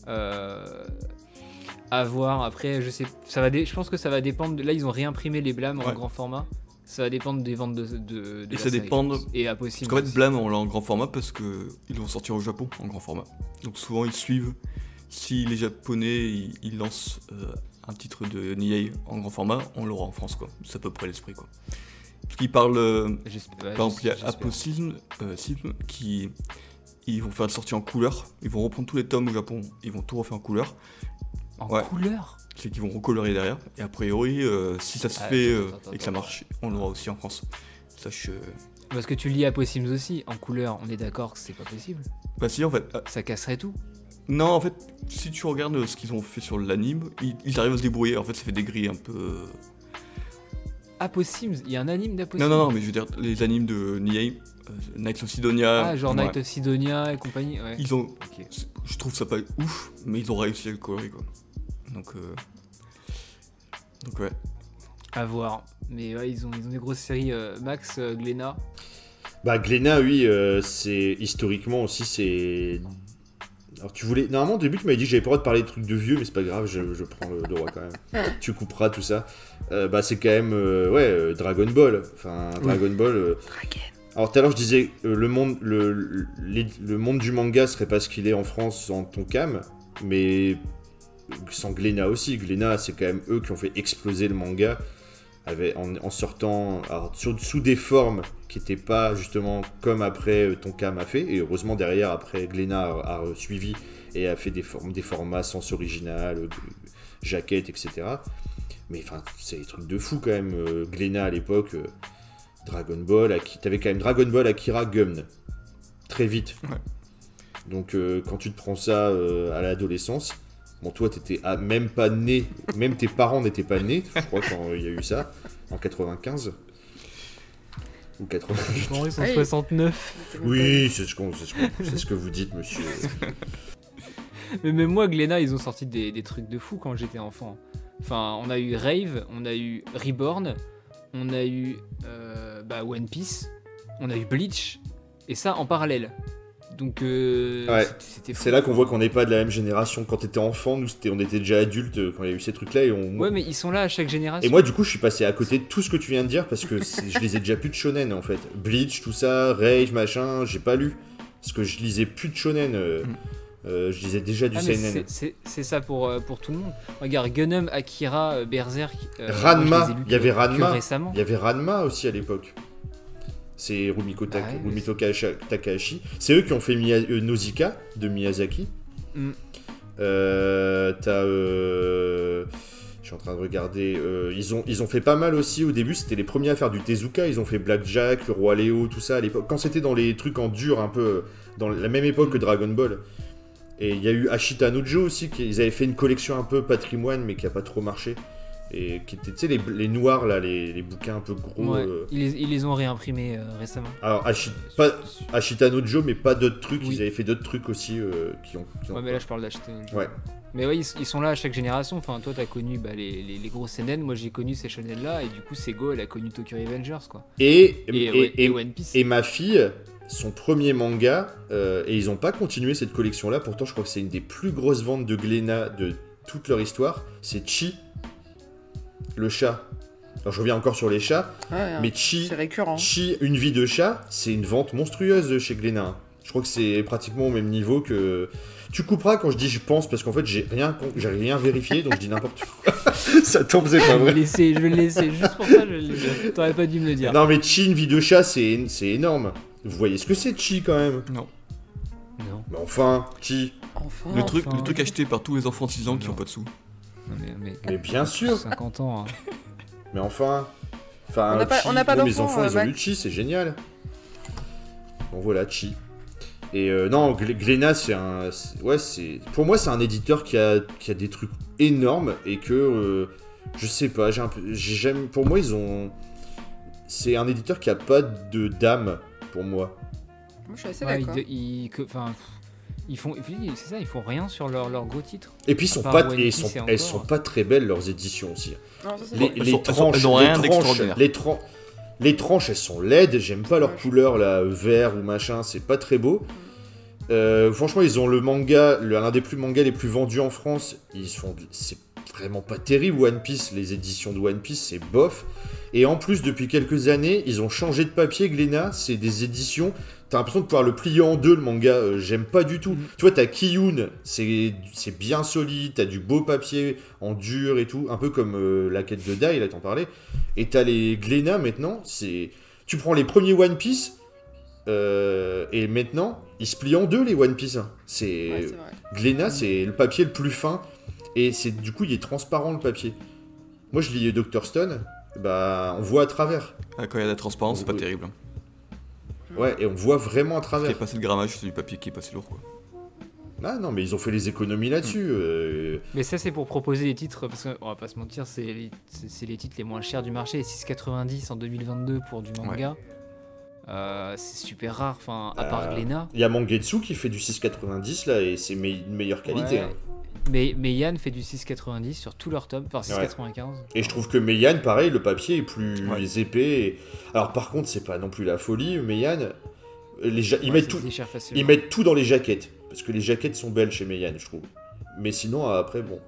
Euh, à voir. Après, je sais. Ça va dé- je pense que ça va dépendre. de- Là, ils ont réimprimé les Blame en grand format. Ça va dépendre des ventes de. de, de Et la ça série, dépend de-. Et à possible. Parce qu'en fait, Blam, on l'a en grand format parce que ils vont sortir au Japon en grand format. Donc souvent, ils suivent. Si les Japonais, ils, ils lancent euh, un titre de Niei en grand format, on l'aura en France, quoi. C'est à peu près l'esprit, quoi. Qu'ils parlent... euh, par exemple, il y a euh, qui... Ils vont faire une sortie en couleur. Ils vont reprendre tous les tomes au Japon. Ils vont tout refaire en couleur. En ouais. couleur? C'est qu'ils vont recolorer derrière. Et a priori, euh, si ça se Ah, fait attends, euh, attends, et que ça marche, on l'aura aussi en France. Ça, je... Parce que tu lis Apossims aussi, en couleur. On est d'accord que c'est pas possible. Bah si, en fait, euh, Ça casserait tout. Non, en fait, si tu regardes euh, ce qu'ils ont fait sur l'anime, ils, ils arrivent à se débrouiller. En fait, ça fait des grilles un peu. euh, Apossims, il y a un anime d'Apossims Non, non, non, mais je veux dire, les animes de Niei, euh, Knights of Sidonia. Ah, genre ouais, Night of Sidonia et compagnie, ouais. Ils ont. Ok. Je trouve ça pas ouf, mais ils ont réussi à le colorer, quoi. Donc. euh, Donc, ouais. À voir. Mais ouais, ils ont, ils ont des grosses séries. euh, Max, euh, Glénat. Bah Glénat, oui, euh, c'est historiquement aussi, c'est. Alors tu voulais. Normalement, au début, tu m'avais dit que j'avais pas le droit de parler de trucs de vieux, mais c'est pas grave, je, je prends le droit quand même. tu couperas tout ça. Euh, bah c'est quand même. euh, ouais, euh, Dragon Ball. Enfin, Dragon Ball. euh, Alors tout à l'heure, je disais, euh, le, monde, le, le, le monde du manga serait pas ce qu'il est en France sans ton cam. mais sans Glénat aussi. Glénat, c'est quand même eux qui ont fait exploser le manga avec, en, en sortant alors, sur- sous des formes qui n'étaient pas justement comme après euh, Tonkam a fait. Et heureusement, derrière, après, Glénat a, a suivi et a fait des, formes, des formats sens original, jaquettes, etc. Mais enfin, c'est des trucs de fou quand même. Euh, Glénat à l'époque, euh, Dragon Ball, Aki- t'avais quand même Dragon Ball, Akira, Gumn. Très vite. Ouais. Donc euh, quand tu te prends ça à l'adolescence, bon toi t'étais ah, même pas né, même tes parents n'étaient pas nés, je crois quand il y a eu ça, en 95 ou 88. Henri, sont Hey. 69. Oui, c'est ce, qu'on- c'est ce, qu'on- c'est ce que vous dites, monsieur. Mais même moi, Glénat, ils ont sorti des, des trucs de fou quand j'étais enfant. Enfin, on a eu Rave, on a eu Reborn, on a eu euh, bah, One Piece, on a eu Bleach, et ça en parallèle. Donc, euh, Ouais. c'était-. C'est là qu'on voit qu'on n'est pas de la même génération. Quand t'étais enfant, nous on était déjà adultes euh, quand il y a eu ces trucs-là et on. Ouais, mais ils sont là à chaque génération. Et moi, du coup, je suis passé à côté de tout ce que tu viens de dire parce que je lisais déjà plus de shonen en fait. Bleach, tout ça, Rage, machin, j'ai pas lu. Parce que je lisais plus de shonen. euh, Mm. euh, je lisais déjà du Ah, seinen. c'est- ça pour, euh, pour tout le monde. Regarde, Gunnum, Akira, Berserk. euh, Ranma, les ai il y avait Ranma. récemment. Il y avait Ranma aussi à l'époque. C'est Rumiko, Tak- ouais, mais Rumiko Takahashi-. C'est eux qui ont fait Miya- euh, Nausicaa de Miyazaki. Mm. Euh, T'as. euh, Je suis en train de regarder. ils, ont, ils ont fait pas mal aussi au début. C'était les premiers à faire du Tezuka. Ils ont fait Blackjack, le Roi Léo, tout ça à l'époque. Quand c'était dans les trucs en dur, un peu. Dans la même époque que Dragon Ball. Et il y a eu Ashita Nojo aussi. Qui, ils avaient fait une collection un peu patrimoine, mais qui a pas trop marché. Et qui était, tu sais, les, les noirs, là, les, les bouquins un peu gros. Ouais, euh, ils, les, ils les ont réimprimés euh, récemment. Alors, Ashi- pas, Ashita Nojo, mais pas d'autres trucs. Oui. Ils avaient fait d'autres trucs aussi euh, qui ont. qui ont- Ouais, mais là, je parle d'acheter. Ouais. Mais ouais, ils, ils sont là à chaque génération. Enfin, toi, t'as connu bah, les, les, gros CNN. Moi, j'ai connu ces shonen-là. Et du coup, Sego, elle a connu Tokyo Revengers, quoi. Et, Et, et, ouais, et- et One Piece. et ma fille, son premier manga, et ils n'ont pas continué cette collection-là. Pourtant, je crois que c'est une des plus grosses ventes de Glénat de toute leur histoire. C'est Chi, le chat. Alors, je reviens encore sur les chats, Ouais, mais Chi. Chi, une vie de chat, c'est une vente monstrueuse de chez Glénat. Je crois que c'est pratiquement au même niveau que. Tu couperas quand je dis je pense parce qu'en fait j'ai rien, j'ai rien vérifié donc je dis n'importe quoi. Ça tombe, c'est pas Je vais, vrai. le laisser, je vais le laisser. Juste pour ça, je. T'aurais pas dû me le dire. Non mais Chi, une vie de chat, c'est c'est énorme. Vous voyez ce que c'est Chi quand même Non. Non. Mais enfin, Chi. Enfin. Le truc, enfin. le truc acheté par tous les enfants de 6 ans qui ont pas de sous. Non, mais, mais, Mais bien sûr. 50 ans. hein. Mais enfin. Enfin, On n'a pas- on n'a pas mes enfants euh, ils ont Mac. lu Chi, c'est génial. Bon voilà, Chi. Et euh, non, Gl- Glénat, c'est un. Ouais, c'est. Pour moi, c'est un éditeur qui a, qui a des trucs énormes et que. euh, je sais pas, j'ai un peu. j'ai jamais- Pour moi, ils ont. C'est un éditeur qui a pas de dame, pour moi. Moi, je suis assez Ouais, d'accord. que- ils font, c'est ça, ils font rien sur leurs leurs gros titres. Et puis, ils sont part pas, One et ils Piece sont, et elles encore. sont pas très belles, leurs éditions aussi. Non, ça, c'est Les, sont- sont- tranches, les tranches, les, tran- les tranches, elles sont laides. J'aime pas leur couleur, là, vert ou machin. C'est pas très beau. Euh, franchement, ils ont le manga, l'un des plus mangas les plus vendus en France. Ils font, c'est vraiment pas terrible. One Piece, les éditions de One Piece, c'est bof. Et en plus, depuis quelques années, ils ont changé de papier. Glénat, c'est des éditions. T'as l'impression de pouvoir le plier en deux, le manga. euh, J'aime pas du tout. Mhm. Tu vois, t'as Kiyun, c'est c'est bien solide. T'as du beau papier en dur et tout. Un peu comme euh, la quête de Dai, là, t'en parlais. Et t'as les Glénat maintenant. C'est. Tu prends les premiers One Piece. euh, et maintenant, ils se plient en deux les One Piece. C'est Ouais, c'est. Glénat, c'est le papier le plus fin et c'est du coup il est transparent le papier. Moi je lis Dr Stone, bah on voit à travers. Ah, quand il y a de la transparence, c'est pas terrible. Hein. Ouais, et on voit vraiment à Ce qui est travers. passé le grammage, c'est du papier qui est passé lourd, quoi. Ah non, mais ils ont fait les économies là-dessus. euh, Mais ça, c'est pour proposer les titres, parce qu'on va pas se mentir, c'est les, c'est- les titres les moins chers du marché. 6,90 en 2022 pour du manga. Euh, c'est super rare, enfin, à part Euh, Glénat. Il y a Mangetsu qui fait du 6,90 là et c'est me- une meilleure qualité. Ouais. hein. Mais, mais Yann fait du 6,90 sur tous leurs tomes, enfin 6,95. Et je trouve que Meian, pareil, le papier est plus Ouais. épais. et- Alors par contre, c'est pas non plus la folie. Meian, les ja- ils Ouais, mettent tout. Ils mettent tout dans les jaquettes. Parce que les jaquettes sont belles chez Meian, je trouve. Mais sinon, après, bon.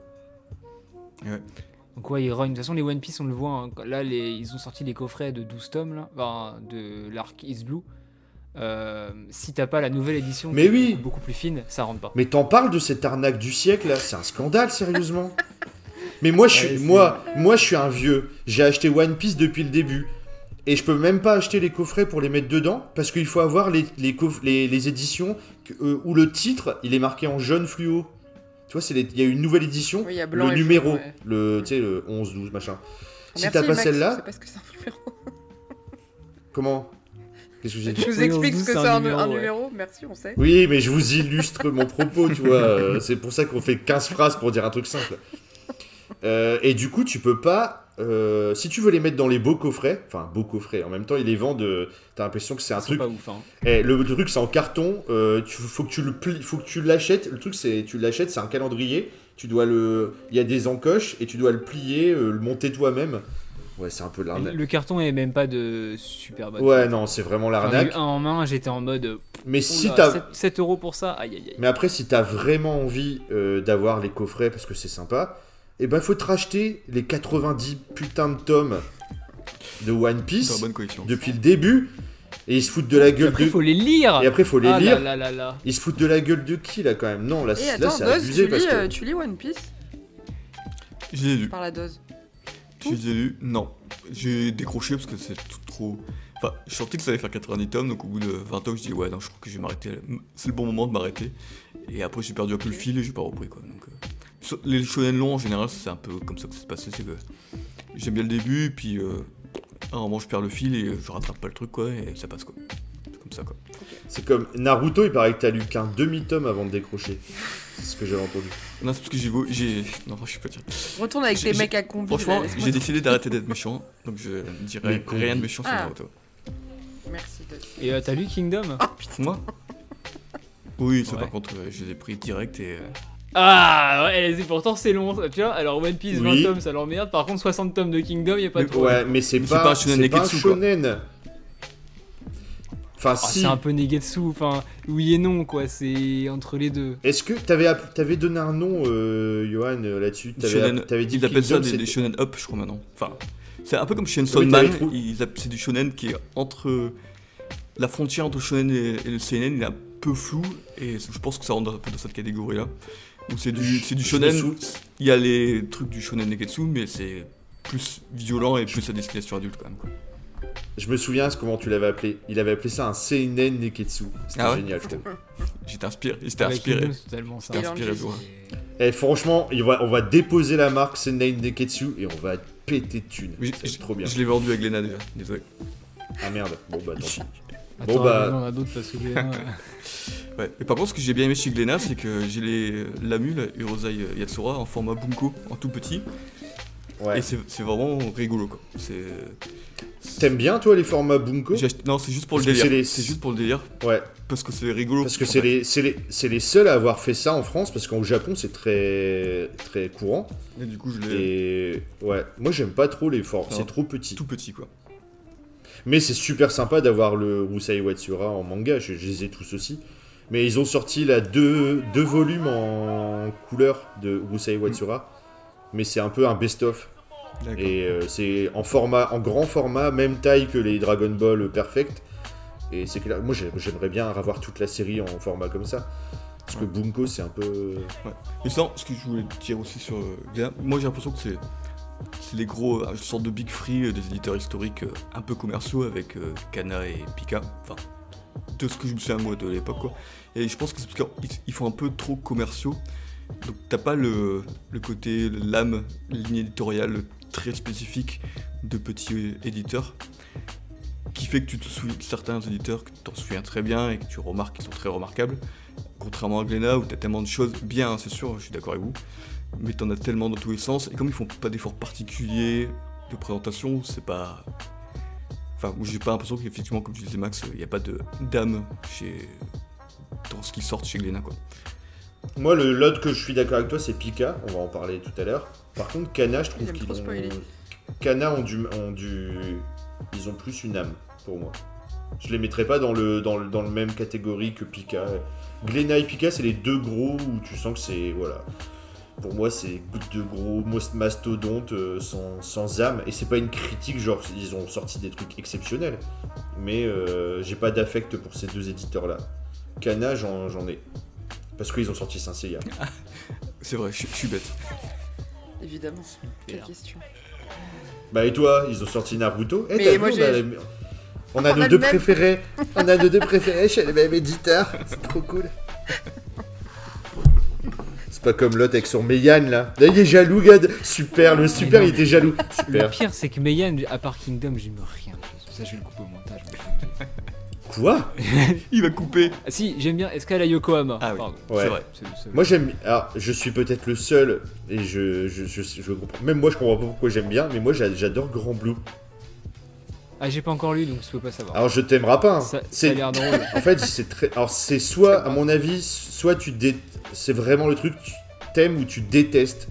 Donc ouais, ils rognent. De toute façon, les One Piece, on le voit. hein. Là, les... ils ont sorti les coffrets de 12 tomes, là, enfin, de l'arc Is Blue. Euh, si t'as pas la nouvelle édition Mais qui est oui. beaucoup, beaucoup plus fine, ça rentre pas. Mais t'en parles de cette arnaque du siècle là C'est un scandale, sérieusement. Mais moi, je suis, Ouais, moi, moi, je suis un vieux. J'ai acheté One Piece depuis le début. Et je peux même pas acheter les coffrets pour les mettre dedans parce qu'il faut avoir les, les, coff- les, les éditions que- euh, où le titre il est marqué en jaune fluo. Tu vois, il y a une nouvelle édition, Oui, il y a blanc le et numéro, jaune, ouais. le, tu sais, le 11, 12, machin. Si t'as pas celle-là-. Comment? Que j'ai dit Je vous Oui, explique ce que c'est un un, numéro, un ouais. numéro. Merci, on sait. Oui, mais je vous illustre mon propos, tu vois. euh, c'est pour ça qu'on fait 15 phrases pour dire un truc simple. Euh, et du coup, tu peux pas. euh, si tu veux les mettre dans les beaux coffrets, enfin beaux coffrets, en même temps ils les vendent, euh, t'as l'impression que c'est un truc. pas ouf. Hein. Eh, le, le truc c'est en carton, euh, tu, faut que tu le pli- faut que tu l'achètes. Le truc c'est tu l'achètes, c'est un calendrier. Tu dois le, il y a des encoches et tu dois le plier, euh, le monter toi-même. Ouais, c'est un peu Et l'arnaque. Le carton est même pas de super bonne. Ouais, non, c'est vraiment l'arnaque. un en main, j'étais en mode. Mais si t'as, 7, 7 euros pour ça, aïe aïe aïe. Mais après, si t'as vraiment envie euh, d'avoir les coffrets parce que c'est sympa, eh ben faut te racheter les 90 putains de tomes de One Piece bonne collection. depuis le début et ils se foutent de la Et gueule après, de. faut les lire. Et après, faut les ah lire. là là là là. Ils se foutent de la gueule de qui là quand même? Non, là, Et attends, c'est abusé tu parce lis, que. euh, tu lis One Piece? Je les ai lus. par la dose. Je les ai lus. Non. J'ai décroché parce que c'est tout trop. Enfin, je sentais que ça allait faire 90 tomes, donc au bout de 20 tomes, je dis ouais, non, je crois que je vais m'arrêter. C'est le bon moment de m'arrêter. Et après, j'ai perdu un peu le fil et j'ai pas repris quoi. Donc, euh, les shonen longs en général, c'est un peu comme ça que ça se passait. C'est que j'aime bien le début, puis euh, à un moment, je perds le fil et je rattrape pas le truc quoi, et ça passe quoi. C'est comme ça quoi. C'est comme Naruto, il paraît que t'as lu qu'un demi-tome avant de décrocher. C'est ce que j'avais entendu. Non, c'est parce que j'ai. j'ai... Non, je suis pas dire. Retourne avec J'ai- tes mecs à combi. Franchement, j'ai décidé d'arrêter d'être méchant, donc je ne dirai Mais con. rien de méchant sur Ah. Naruto. Merci. Et euh, t'as lu Kingdom? Ah putain. Moi? Oui, ça Ouais. par contre, euh, je les ai pris direct et. euh, Ah ouais, c'est- pourtant c'est long. Tu vois, alors One Piece 20 Oui. tomes, ça l'emmerde. Par contre, 60 tomes de Kingdom, y a pas Mais de problème. Ouais, mais c'est Mais c'est pas, pas un shonen c'est pas un shonen. Enfin, Ah, si. c'est un peu Negetsu, enfin, oui et non, quoi, c'est entre les deux. Est-ce que t'avais, t'avais donné un nom, euh, Johan, euh, là-dessus? T'avais, shonen- t'avais dit ils appellent ça des, shonen up, je crois maintenant. Enfin, c'est un peu comme Chainsaw Oui, Man, c'est du shonen qui est entre. La frontière entre shonen et, et le seinen il est un peu flou, et je pense que ça rentre un peu dans cette catégorie-là. Où c'est du, c'est du shonen, il y a les trucs du shonen Neketsu, mais c'est plus violent et plus à destination adulte quand même. Quoi. Je me souviens comment tu l'avais appelé. Il avait appelé ça un seinen neketsu. C'était Ah ouais génial, je trouve. J'étais inspiré, ça. J'étais Et inspiré. Et franchement, il on va déposer la marque seinen neketsu et on va péter de thunes. Oui, C'est trop bien. Je l'ai vendu à Glénat déjà, désolé. Ah merde. Bon bah tant pis. Attends, Bon, bah- il y en a d'autres parce que euh, Ouais. Et par contre, ce que j'ai bien aimé chez Glénat, c'est que j'ai les Lamu, la Urozai Yatsura, en format Bunko, en tout petit. Ouais. Et c'est c'est vraiment rigolo quoi. C'est. T'aimes bien toi les formats bunko acheté- Non, c'est juste pour le Parce délire. c'est les- C'est juste pour le délire, Ouais. parce que c'est rigolo. Parce que c'est les, les, les seuls à avoir fait ça en France parce qu'au Japon c'est très, très courant. Et du coup, je l'ai Et ouais, moi j'aime pas trop les. Non. C'est trop petit. tout petit quoi. Mais c'est super sympa d'avoir le Rusai Watsura en manga, je, je les ai tous aussi. Mais ils ont sorti là deux, deux volumes en couleur de Rusai Watsura. Mais c'est un peu un best-of. Et euh, c'est en format, en grand format, même taille que les Dragon Ball Perfect. Et c'est clair, moi j'ai- j'aimerais bien avoir toute la série en format comme ça. Parce que Bunko c'est un peu. Et ça, ce que je voulais dire aussi sur euh, moi j'ai l'impression que c'est. C'est les gros, euh, une sorte de big free des éditeurs historiques un peu commerciaux avec euh, Kana et Pika. Enfin, de ce que je me souviens moi de l'époque quoi. Et je pense que c'est parce qu'ils ils font un peu trop commerciaux. Donc t'as pas le, le côté, l'âme, ligne éditoriale très spécifique de petits euh, éditeurs qui fait que tu te souviens certains éditeurs que tu t'en souviens très bien et que tu remarques qu'ils sont très remarquables. Contrairement à Glénat où t'as tellement de choses bien, hein, c'est sûr, je suis d'accord avec vous, mais t'en as tellement dans tous les sens et comme ils font pas d'efforts particuliers de présentation, c'est pas. Enfin, j'ai pas l'impression qu'effectivement, comme tu disais Max, il n'y a pas de d'âme chez. dans ce qui sort chez Glénat quoi. Moi, le que je suis d'accord avec toi, c'est Pika. On va en parler tout à l'heure. Par contre, Kana, je trouve qu'ils ont. ont du, ont du. Ils ont plus une âme, pour moi. Je les mettrais pas dans le, dans le, dans le même catégorie que Pika. Glenna et Pika, c'est les deux gros où tu sens que c'est. Voilà. pour moi, c'est de gros mastodontes euh, sans, sans âme. Et c'est pas une critique, genre ils ont sorti des trucs exceptionnels. Mais euh, j'ai pas d'affect pour ces deux éditeurs-là. Kana, j'en j'en ai. Parce qu'ils ont sorti Saint Seiya. C'est vrai, je suis bête. Évidemment. Quelle question. Bah et toi, ils ont sorti Naruto. Eh, Mais t'as vu, moi, on, j'ai- a, la- on a On nos a deux même. préférés. On a nos deux préférés chez les mêmes éditeurs. C'est trop cool. C'est pas comme l'autre avec son Meian là. Là, il est jaloux, Gad. Super, le super, non. il était jaloux. Le pire, c'est que Meian, à part Kingdom, j'aime rien. Ça, je vais le couper au montage. Quoi Il va couper. Ah, si, j'aime bien Escala Yokohama. Ah oui. Pardon. Ouais. C'est vrai. C'est. Moi j'aime. Alors, je suis peut-être le seul et je, je, je, je comprends. Même moi, je comprends pas pourquoi j'aime bien, mais moi j'a- j'adore Grand Blue. Ah, j'ai pas encore lu, donc je peux pas savoir. Alors, je t'aimeras pas. hein. ça, ça C'est a l'air drôle. En fait, c'est très. Alors, c'est soit, à mon avis, soit tu dé... C'est vraiment le truc, tu t'aimes ou tu détestes.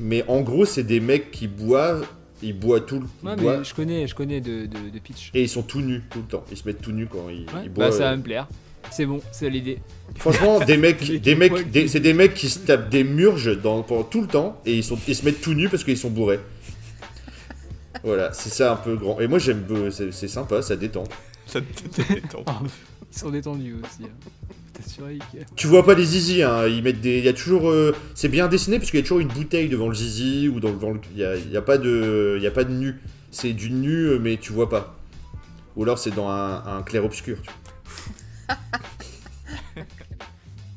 Mais en gros, c'est des mecs qui boivent, ils boivent tout le ils Ouais, mais je connais, je connais de, de, de pitch. et ils sont tout nus tout le temps. Ils se mettent tout nus quand ils, Ouais, ils bah, boivent. ça va me plaire. C'est bon, c'est l'idée. Franchement, des mecs, des mecs, des- c'est des mecs qui se tapent des murges dans, pendant tout le temps et ils, sont, ils se mettent tout nus parce qu'ils sont bourrés. Voilà, c'est ça un peu grand. Et moi j'aime, peu- c'est c'est sympa, ça détend. Ça te ça détend. Ils sont détendus aussi. hein. Tu vois pas les zizi, hein. Ils mettent des, il y a toujours, euh, c'est bien dessiné parce qu'il y a toujours une bouteille devant le zizi ou dans, devant le, il y a, il y a pas de, il y a pas de nu. C'est du nu euh, mais tu vois pas. Ou alors c'est dans un, un clair obscur. tu vois.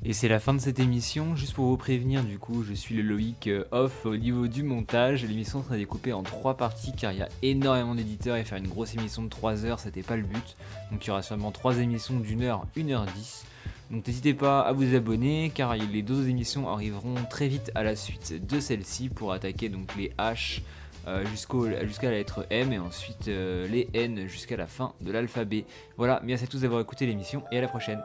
Et c'est la fin de cette émission. Juste pour vous prévenir, du coup, je suis le Loïc euh, off au niveau du montage. L'émission sera découpée en trois parties car il y a énormément d'éditeurs et faire une grosse émission de 3 heures, c'était pas le but. Donc il y aura sûrement trois émissions d'une heure, 1h10. Donc n'hésitez pas à vous abonner car les deux émissions arriveront très vite à la suite de celle-ci pour attaquer donc les H euh, jusqu'à la lettre M et ensuite euh, les N jusqu'à la fin de l'alphabet. Voilà, merci à tous d'avoir écouté l'émission et à la prochaine.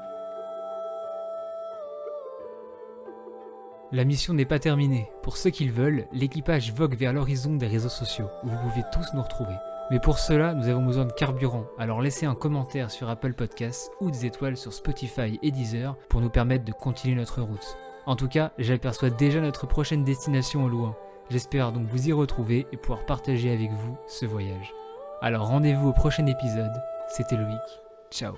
La mission n'est pas terminée. Pour ceux qui le veulent, l'équipage vogue vers l'horizon des réseaux sociaux, où vous pouvez tous nous retrouver. Mais pour cela, nous avons besoin de carburant, alors laissez un commentaire sur Apple Podcasts ou des étoiles sur Spotify et Deezer pour nous permettre de continuer notre route. En tout cas, j'aperçois déjà notre prochaine destination au loin. J'espère donc vous y retrouver et pouvoir partager avec vous ce voyage. Alors rendez-vous au prochain épisode. C'était Loïc. Ciao